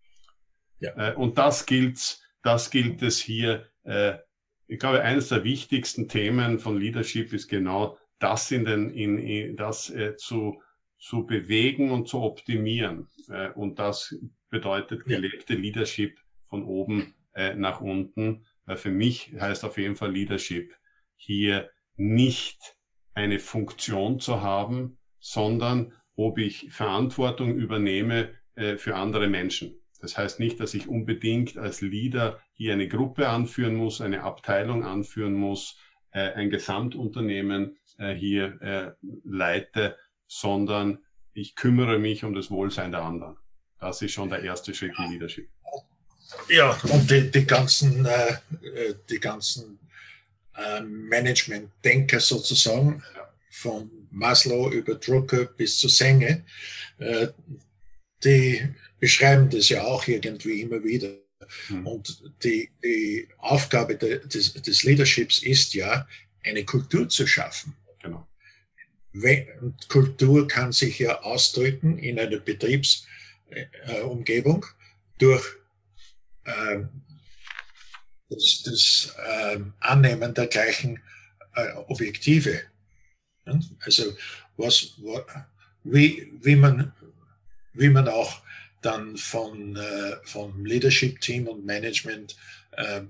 Ja. Äh, und das gilt, das gilt es hier. Äh, ich glaube, eines der wichtigsten Themen von Leadership ist genau das in den, in, in das zu, zu bewegen und zu optimieren. Und das bedeutet gelebte ja. Leadership von oben äh, nach unten. Weil für mich heißt auf jeden Fall Leadership hier nicht eine Funktion zu haben, sondern ob ich Verantwortung übernehme äh, für andere Menschen. Das heißt nicht, dass ich unbedingt als Leader hier eine Gruppe anführen muss, eine Abteilung anführen muss, äh, ein Gesamtunternehmen äh, hier äh, leite, sondern ich kümmere mich um das Wohlsein der anderen. Das ist schon der erste Schritt in Leadership. Ja, und die, die ganzen, äh, äh, die ganzen äh, Management-Denker sozusagen, ja. von Maslow über Drucker bis zu Senge, äh, die beschreiben das ja auch irgendwie immer wieder. Mhm. Und die, die Aufgabe de, des, des Leaderships ist ja, eine Kultur zu schaffen. Genau. Kultur kann sich ja ausdrücken in einer Betriebs- äh, Umgebung durch äh, das, das äh, Annehmen der gleichen äh, Objektive. Also was, wie, wie, man, wie man auch dann von, äh, vom Leadership-Team und Management äh,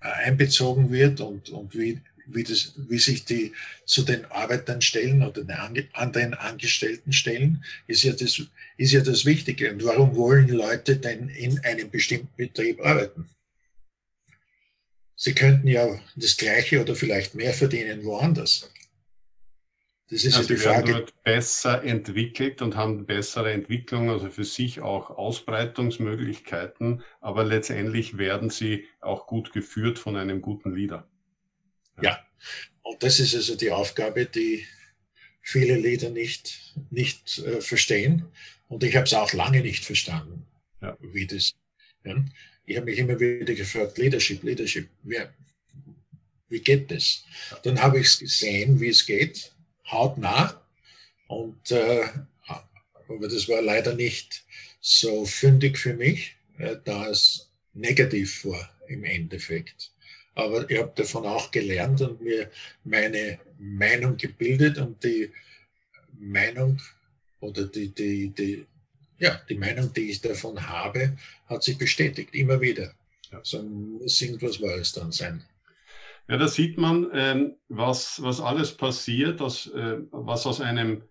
einbezogen wird und, und wie, wie, das, wie sich die zu den Arbeitern stellen oder den anderen Angestellten stellen, ist ja, das, ist ja das Wichtige. Und warum wollen Leute denn in einem bestimmten Betrieb arbeiten? Sie könnten ja das Gleiche oder vielleicht mehr verdienen woanders. Das ist also ja die Frage. Dort besser entwickelt und haben bessere Entwicklung, also für sich auch Ausbreitungsmöglichkeiten, aber letztendlich werden sie auch gut geführt von einem guten Leader. Ja, und das ist also die Aufgabe, die viele Leader nicht, nicht äh, verstehen. Und ich habe es auch lange nicht verstanden, ja. wie das. Ja. Ich habe mich immer wieder gefragt, Leadership, Leadership, wer, wie geht das? Dann habe ich es gesehen, wie es geht hautnah. Und, äh, aber das war leider nicht so fündig für mich, äh, da es negativ war im Endeffekt. Aber ich habe davon auch gelernt und mir meine Meinung gebildet und die Meinung oder die, die, die, ja, die Meinung, die ich davon habe, hat sich bestätigt, immer wieder. Also muss irgendwas Wahres dann sein. Ja, da sieht man, ähm, was, was alles passiert, dass, äh, was aus einem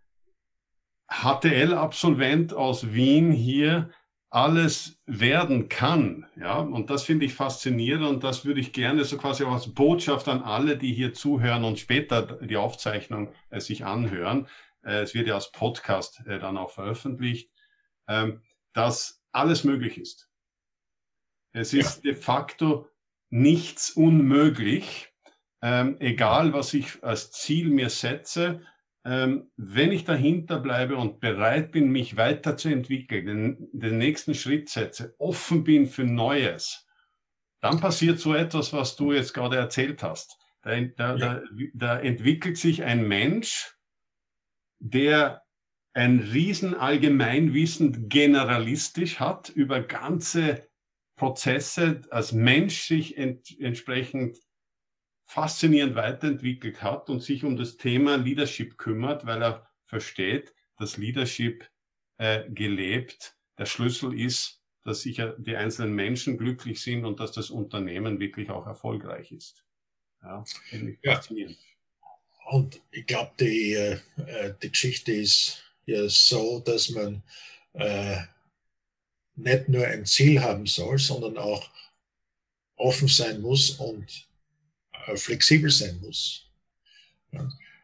HTL-Absolvent aus Wien hier alles werden kann. Ja, und das finde ich faszinierend und das würde ich gerne so quasi auch als Botschaft an alle, die hier zuhören und später die Aufzeichnung äh, sich anhören. Äh, es wird ja als Podcast äh, dann auch veröffentlicht, ähm, dass alles möglich ist. Es ist ja. de facto nichts unmöglich, ähm, egal was ich als Ziel mir setze, ähm, wenn ich dahinter bleibe und bereit bin, mich weiterzuentwickeln, den, den nächsten Schritt setze, offen bin für Neues, dann passiert so etwas, was du jetzt gerade erzählt hast. Da, da, ja. da, da entwickelt sich ein Mensch, der ein riesen Allgemeinwissen generalistisch hat über ganze Prozesse als Mensch sich ent, entsprechend faszinierend weiterentwickelt hat und sich um das Thema Leadership kümmert, weil er versteht, dass Leadership äh, gelebt der Schlüssel ist, dass sicher die einzelnen Menschen glücklich sind und dass das Unternehmen wirklich auch erfolgreich ist. Ja, ja. faszinierend. Und ich glaube, die, äh, die Geschichte ist ja so, dass man äh, nicht nur ein Ziel haben soll, sondern auch offen sein muss und äh, flexibel sein muss.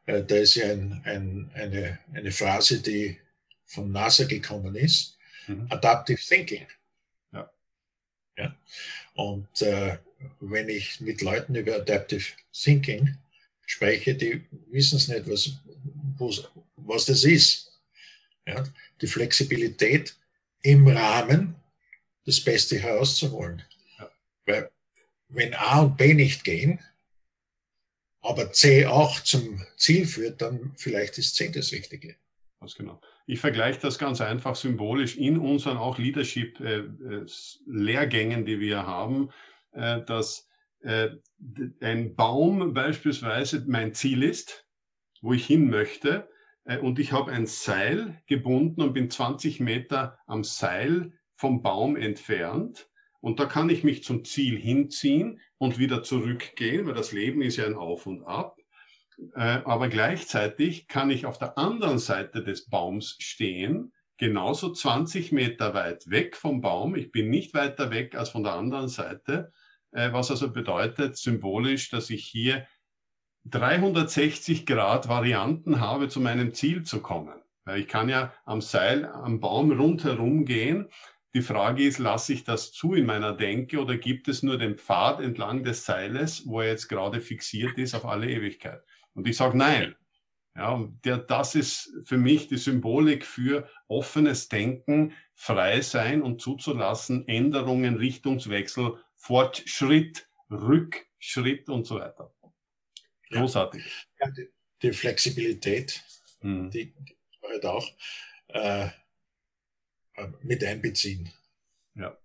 Da ist ja ein, ein, eine, eine Phrase, die von NASA gekommen ist, mhm. Adaptive Thinking. Ja. Ja. Und äh, wenn ich mit Leuten über Adaptive Thinking spreche, die wissen es nicht, was, was das ist. Ja, die Flexibilität im Rahmen das Beste herauszuholen. Ja. Weil wenn A und B nicht gehen, aber C auch zum Ziel führt, dann vielleicht ist C das Richtige. Ganz genau. Ich vergleiche das ganz einfach symbolisch in unseren auch Leadership-Lehrgängen, äh, äh, die wir haben, äh, dass ein Baum beispielsweise mein Ziel ist, wo ich hin möchte, und ich habe ein Seil gebunden und bin 20 Meter am Seil vom Baum entfernt. Und da kann ich mich zum Ziel hinziehen und wieder zurückgehen, weil das Leben ist ja ein Auf und Ab. Äh, aber gleichzeitig kann ich auf der anderen Seite des Baums stehen, genauso 20 Meter weit weg vom Baum. Ich bin nicht weiter weg als von der anderen Seite, äh, was also bedeutet symbolisch, dass ich hier 360 Grad Varianten habe, zu meinem Ziel zu kommen. Weil ich kann ja am Seil, am Baum rundherum gehen die Frage ist, lasse ich das zu in meiner Denke oder gibt es nur den Pfad entlang des Seiles, wo er jetzt gerade fixiert ist auf alle Ewigkeit? Und ich sage nein. Ja, der, das ist für mich die Symbolik für offenes Denken, frei sein und zuzulassen, Änderungen, Richtungswechsel, Fortschritt, Rückschritt und so weiter. Großartig. Ja, die, die, Flexibilität, mhm. die, die halt auch. Äh, mit einbeziehen. Ja,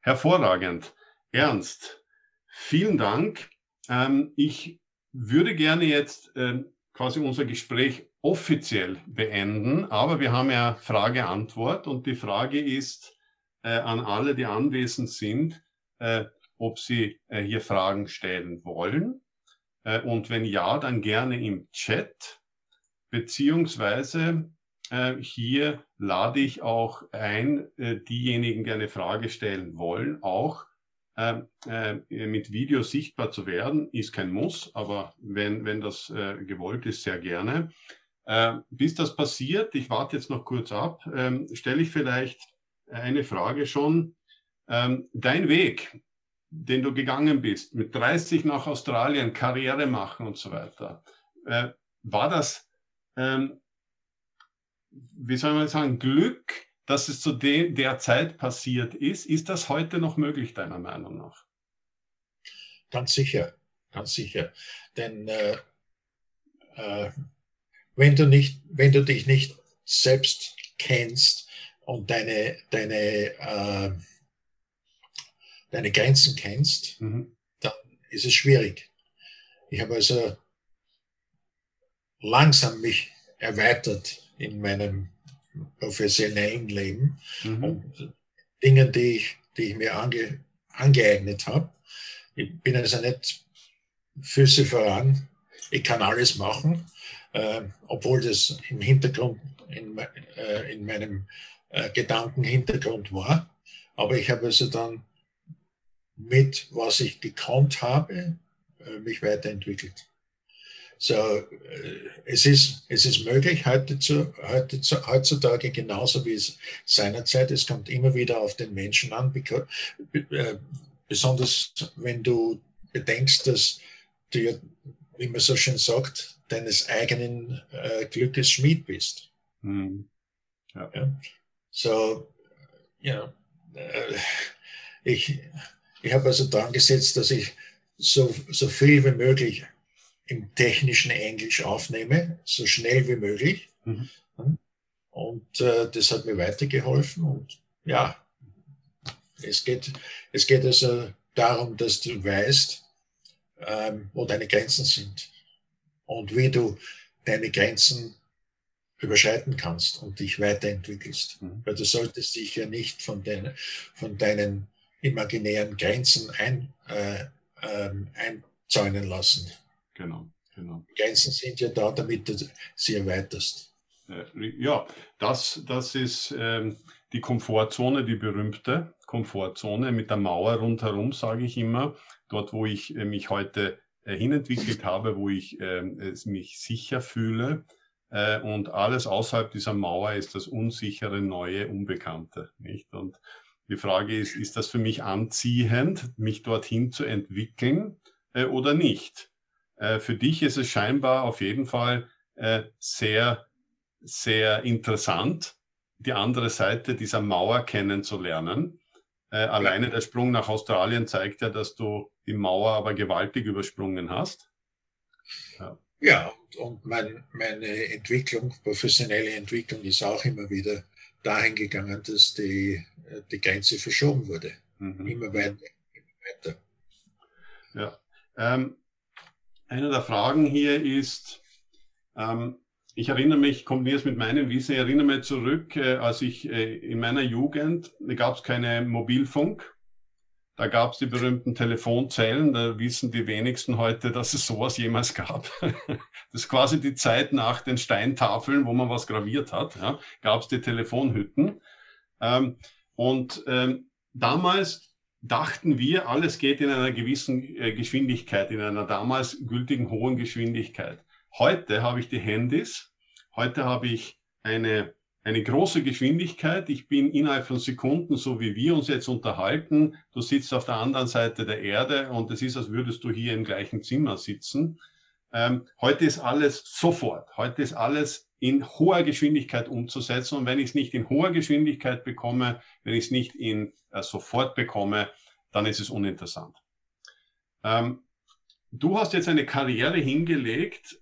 hervorragend. Ernst, vielen Dank. Ähm, ich würde gerne jetzt ähm, quasi unser Gespräch offiziell beenden, aber wir haben ja Frage-Antwort und die Frage ist äh, an alle, die anwesend sind, äh, ob sie äh, hier Fragen stellen wollen. Äh, und wenn ja, dann gerne im Chat, beziehungsweise äh, hier lade ich auch ein, äh, diejenigen, die eine Frage stellen wollen, auch ähm, äh, mit Video sichtbar zu werden. Ist kein Muss, aber wenn, wenn das gewollt ist, sehr gerne. Äh, bis das passiert, ich warte jetzt noch kurz ab, ähm, stelle ich vielleicht eine Frage schon. Ähm, dein Weg, den du gegangen bist, mit 30 nach Australien, Karriere machen und so weiter, äh, war das, ähm, wie soll man sagen, Glück, dass es zu de der Zeit passiert ist? Ist das heute noch möglich, deiner Meinung nach? Ganz sicher, ganz sicher. Denn äh, äh, wenn, du nicht, wenn du dich nicht selbst kennst und deine, deine äh, deine Grenzen kennst, mhm. dann ist es schwierig. Ich habe also langsam mich erweitert in meinem professionellen Leben mhm. Dingen, die ich, die ich mir ange, angeeignet habe. Ich bin also nicht Füße voran. Ich kann alles machen, äh, obwohl das im Hintergrund, in, äh, in meinem äh, Gedankenhintergrund war. Aber ich habe also dann mit was ich gekonnt habe, äh, mich weiterentwickelt. So, äh, es ist, es ist möglich heute zu, heute zu, heutzutage genauso wie es seinerzeit. Es kommt immer wieder auf den Menschen an, äh, besonders wenn du bedenkst, dass du, wie man so schön sagt, deines eigenen äh, Glückes Schmied bist. Mhm. Ja. ja. So, ja, äh, ich, ich habe also dran gesetzt, dass ich so, so viel wie möglich im technischen Englisch aufnehme, so schnell wie möglich. Mhm. Und äh, das hat mir weitergeholfen. Und ja, es geht, es geht also darum, dass du weißt, ähm, wo deine Grenzen sind und wie du deine Grenzen überschreiten kannst und dich weiterentwickelst. Mhm. Weil du solltest dich ja nicht von, den, von deinen imaginären Grenzen ein, äh, ähm, einzäunen lassen. Genau, genau. Grenzen sind ja da, damit du sie erweiterst. Äh, ja, das, das ist ähm, die Komfortzone, die berühmte Komfortzone mit der Mauer rundherum, sage ich immer. Dort, wo ich äh, mich heute äh, hinentwickelt habe, wo ich äh, mich sicher fühle. Äh, und alles außerhalb dieser Mauer ist das unsichere, neue, Unbekannte. Nicht? Und die Frage ist, ist das für mich anziehend, mich dorthin zu entwickeln äh, oder nicht? Äh, für dich ist es scheinbar auf jeden Fall äh, sehr, sehr interessant, die andere Seite dieser Mauer kennenzulernen. Äh, alleine der Sprung nach Australien zeigt ja, dass du die Mauer aber gewaltig übersprungen hast. Ja, ja und mein, meine Entwicklung, professionelle Entwicklung ist auch immer wieder dahin gegangen, dass die, die Grenze verschoben wurde. Mhm. Immer weiter. weiter. Ja. Ähm, eine der Fragen hier ist, ähm, ich erinnere mich, kombiniere es mit meinem Wissen, ich erinnere mich zurück, äh, als ich äh, in meiner Jugend, da gab es keine Mobilfunk, da gab es die berühmten Telefonzellen, da wissen die wenigsten heute, dass es sowas jemals gab. (laughs) Das ist quasi die Zeit nach den Steintafeln, wo man was graviert hat, ja, gab es die Telefonhütten. Ähm, und ähm, damals dachten wir, alles geht in einer gewissen äh, Geschwindigkeit, in einer damals gültigen hohen Geschwindigkeit. Heute habe ich die Handys, heute habe ich eine eine große Geschwindigkeit. Ich bin innerhalb von Sekunden, so wie wir uns jetzt unterhalten. Du sitzt auf der anderen Seite der Erde und es ist, als würdest du hier im gleichen Zimmer sitzen. Ähm, heute ist alles sofort. Heute ist alles in hoher Geschwindigkeit umzusetzen. Und wenn ich es nicht in hoher Geschwindigkeit bekomme, wenn ich es nicht in äh, sofort bekomme, dann ist es uninteressant. Ähm, du hast jetzt eine Karriere hingelegt,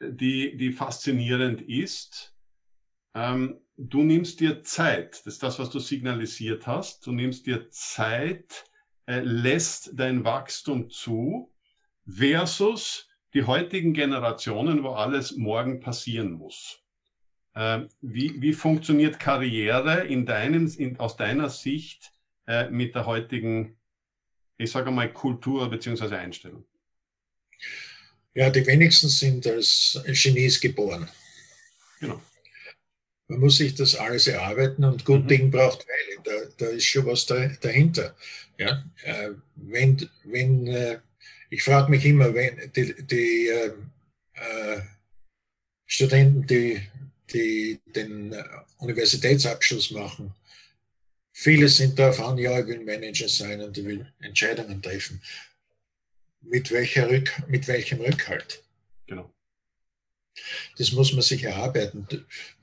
die, die faszinierend ist ähm, du nimmst dir Zeit, das ist das, was du signalisiert hast, du nimmst dir Zeit, äh, lässt dein Wachstum zu, versus die heutigen Generationen, wo alles morgen passieren muss. Ähm, wie, wie funktioniert Karriere in deinen, in, aus deiner Sicht äh, mit der heutigen, ich sage mal, Kultur bzw. Einstellung? Ja, die wenigsten sind als Genies geboren. Genau. Man muss sich das alles erarbeiten und gut mhm. Ding braucht Weile. Da, da ist schon was da, dahinter. Ja, äh, wenn, wenn, äh, ich frage mich immer, wenn die, die äh, äh Studenten, die, die den Universitätsabschluss machen, viele sind darauf an, ja, ich will Manager sein und ich will Entscheidungen treffen. Mit, welcher Rück, mit welchem Rückhalt? Genau. Das muss man sich erarbeiten.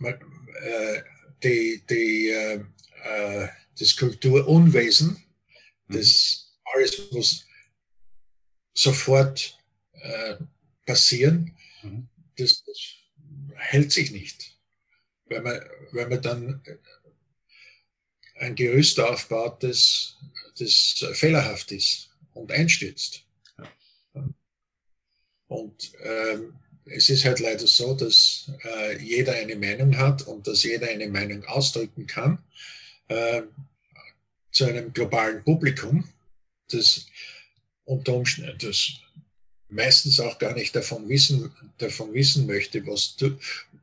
Äh, die, die, äh, äh, das Kulturunwesen, mhm. das alles muss sofort passieren, mhm. das, das hält sich nicht. Weil man, weil man dann ein Gerüst aufbaut, das, das fehlerhaft ist und einstürzt. Ja. Und ähm, es ist halt leider so, dass äh, jeder eine Meinung hat und dass jeder eine Meinung ausdrücken kann äh, zu einem globalen Publikum, das unter Umständen das meistens auch gar nicht davon wissen, davon wissen möchte, was du,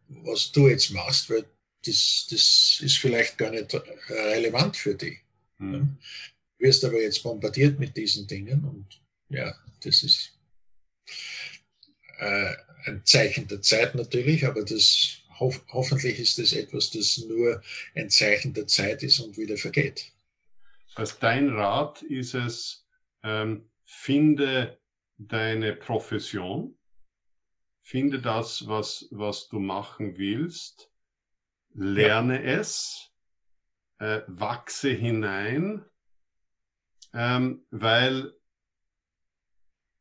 was du jetzt machst, weil das, das ist vielleicht gar nicht relevant für dich. Mhm. Du wirst aber jetzt bombardiert mit diesen Dingen und ja, das ist äh, ein Zeichen der Zeit natürlich, aber das ho hoffentlich ist das etwas, das nur ein Zeichen der Zeit ist und wieder vergeht. Das heißt, dein Rat ist es, ähm, finde deine Profession, finde das, was, was du machen willst, lerne ja. es, äh, wachse hinein, ähm, weil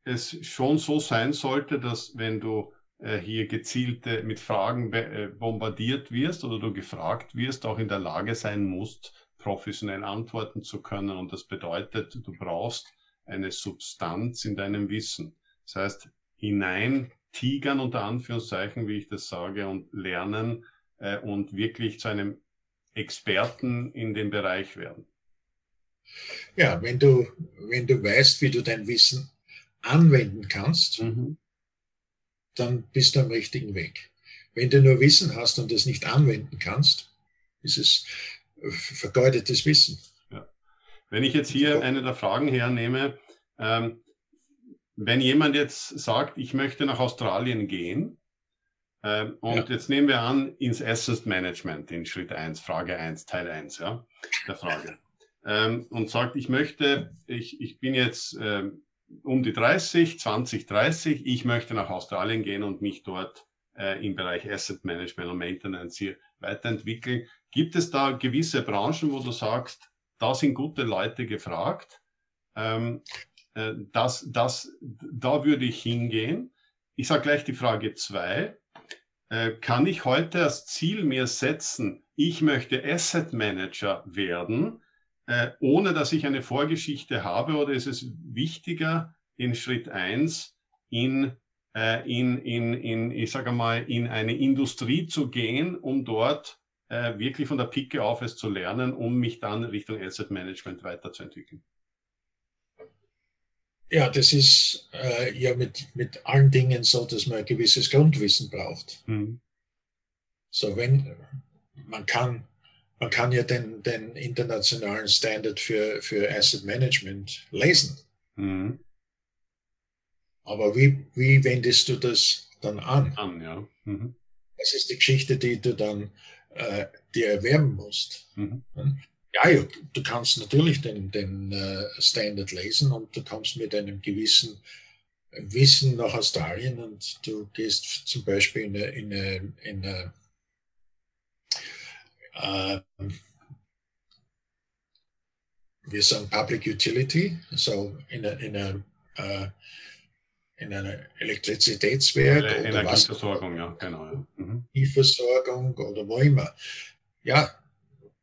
es schon so sein sollte, dass wenn du äh, hier gezielte mit Fragen äh, bombardiert wirst oder du gefragt wirst, auch in der Lage sein musst, professionell antworten zu können. Und das bedeutet, du brauchst eine Substanz in deinem Wissen. Das heißt, hinein tigern unter Anführungszeichen, wie ich das sage, und lernen äh, und wirklich zu einem Experten in dem Bereich werden. Ja, wenn du, wenn du weißt, wie du dein Wissen anwenden kannst, mhm. dann bist du am richtigen Weg. Wenn du nur Wissen hast und es nicht anwenden kannst, ist es vergeudetes Wissen. Wenn ich jetzt hier eine der Fragen hernehme, ähm, wenn jemand jetzt sagt, ich möchte nach Australien gehen, ähm, und ja. jetzt nehmen wir an, ins Asset Management in Schritt 1, Frage 1, Teil 1 ja, der Frage. Ähm, und sagt, ich möchte, ich, ich bin jetzt ähm, um die 30, 20, 30, ich möchte nach Australien gehen und mich dort äh, im Bereich Asset Management und Maintenance hier weiterentwickeln. Gibt es da gewisse Branchen, wo du sagst, da sind gute Leute gefragt? Ähm, äh, das, das, da würde ich hingehen. Ich sage gleich die Frage zwei. Äh, kann ich heute als Ziel mir setzen, ich möchte Asset Manager werden, äh, ohne dass ich eine Vorgeschichte habe, oder ist es wichtiger, in Schritt eins in, äh, in, in, in, ich sage mal, in eine Industrie zu gehen, um dort äh, wirklich von der Picke auf es zu lernen, um mich dann Richtung Asset Management weiterzuentwickeln? Ja, das ist äh, ja mit, mit allen Dingen so, dass man ein gewisses Grundwissen braucht. Mhm. So, wenn man kann, man kann ja den, den internationalen Standard für, für Asset Management lesen. Mhm. Aber wie, wie wendest du das dann an? An, ja. Mhm. Das ist die Geschichte, die du dann äh, dir erwerben musst. Mhm. Ja, du kannst natürlich den, den uh, Standard lesen und du kommst mit einem gewissen Wissen nach Australien und du gehst zum Beispiel in eine, in eine, in eine uh, wir sagen Public Utility, so in einer in a, uh, in einer Elektrizitätswerk Ele oder Energieversorgung, ja, genau. Ja. Mhm. Versorgung oder wo immer. Ja,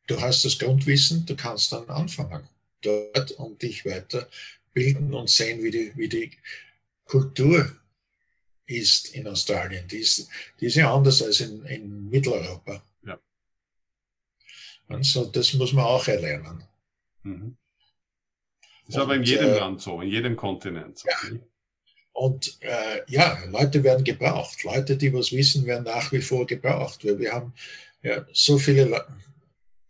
du hast das Grundwissen, du kannst dann anfangen dort und dich weiterbilden und sehen, wie die, wie die Kultur ist in Australien. Die ist, die ist ja anders als in, in Mitteleuropa. Ja. Und so, das muss man auch erlernen. Mhm. Ist und, aber in jedem äh, Land so, in jedem Kontinent so. Ja. Und äh, ja, Leute werden gebraucht. Leute, die was wissen, werden nach wie vor gebraucht. Weil wir haben ja so viele Leute.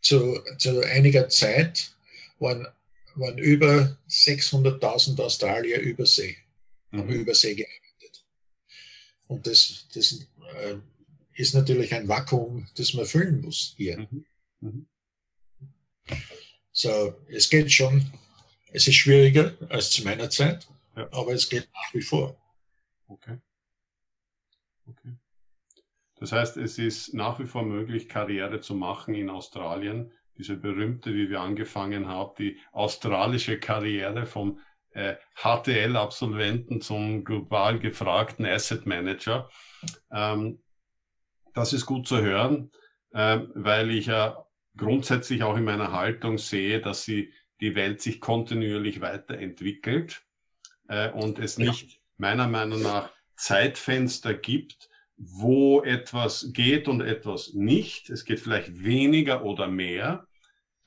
Zu, zu einiger Zeit waren, waren über 600.000 Australier übersee, mhm. haben übersee gearbeitet. Und das, das äh, ist natürlich ein Vakuum, das man füllen muss hier. Mhm. Mhm. So, es geht schon. Es ist schwieriger als zu meiner Zeit, ja. aber es geht nach wie vor. Okay. Okay. Das heißt, es ist nach wie vor möglich, Karriere zu machen in Australien. Diese berühmte, wie wir angefangen haben, die australische Karriere vom äh, HTL-Absolventen zum global gefragten Asset Manager. Ähm, das ist gut zu hören, äh, weil ich ja grundsätzlich auch in meiner Haltung sehe, dass sie die Welt sich kontinuierlich weiterentwickelt äh, und es nicht meiner Meinung nach Zeitfenster gibt, wo etwas geht und etwas nicht. Es geht vielleicht weniger oder mehr.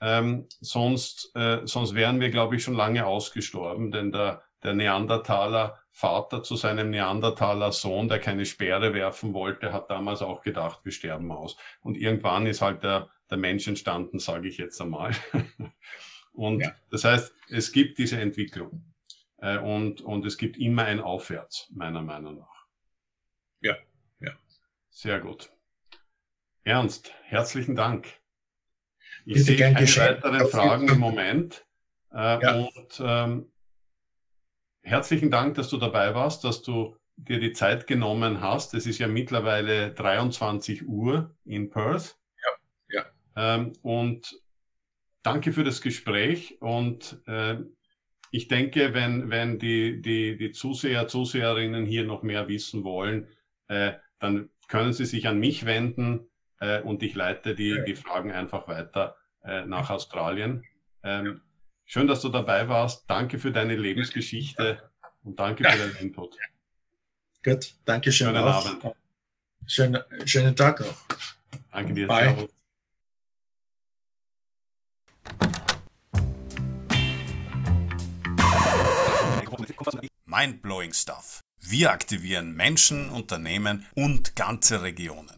Ähm, sonst, äh, sonst wären wir, glaube ich, schon lange ausgestorben, denn der, der Neandertaler Vater zu seinem Neandertaler Sohn, der keine Speere werfen wollte, hat damals auch gedacht, wir sterben aus. Und irgendwann ist halt der, der Mensch entstanden, sage ich jetzt einmal. (laughs) und ja. das heißt, es gibt diese Entwicklung. Äh, und, und es gibt immer ein Aufwärts, meiner Meinung nach. Ja, ja. Sehr gut. Ernst, herzlichen Dank. Ich Bitte sehe keine weiteren Fragen im Moment. Äh, ja. Und ähm, herzlichen Dank, dass du dabei warst, dass du dir die Zeit genommen hast. Es ist ja mittlerweile 23 Uhr in Perth. Ja, ja. Ähm, und danke für das Gespräch. Und äh, ich denke, wenn, wenn die, die, die Zuseher, Zuseherinnen hier noch mehr wissen wollen, äh, dann können sie sich an mich wenden äh, und ich leite die, die Fragen einfach weiter äh, nach Australien. Ähm, schön, dass du dabei warst. Danke für deine Lebensgeschichte und danke für deinen Input. Gut, danke schön. Schönen auch. Abend. Schönen, schönen Tag noch. Danke dir. Bye. Servus. Mindblowing Stuff. Wir aktivieren Menschen, Unternehmen und ganze Regionen.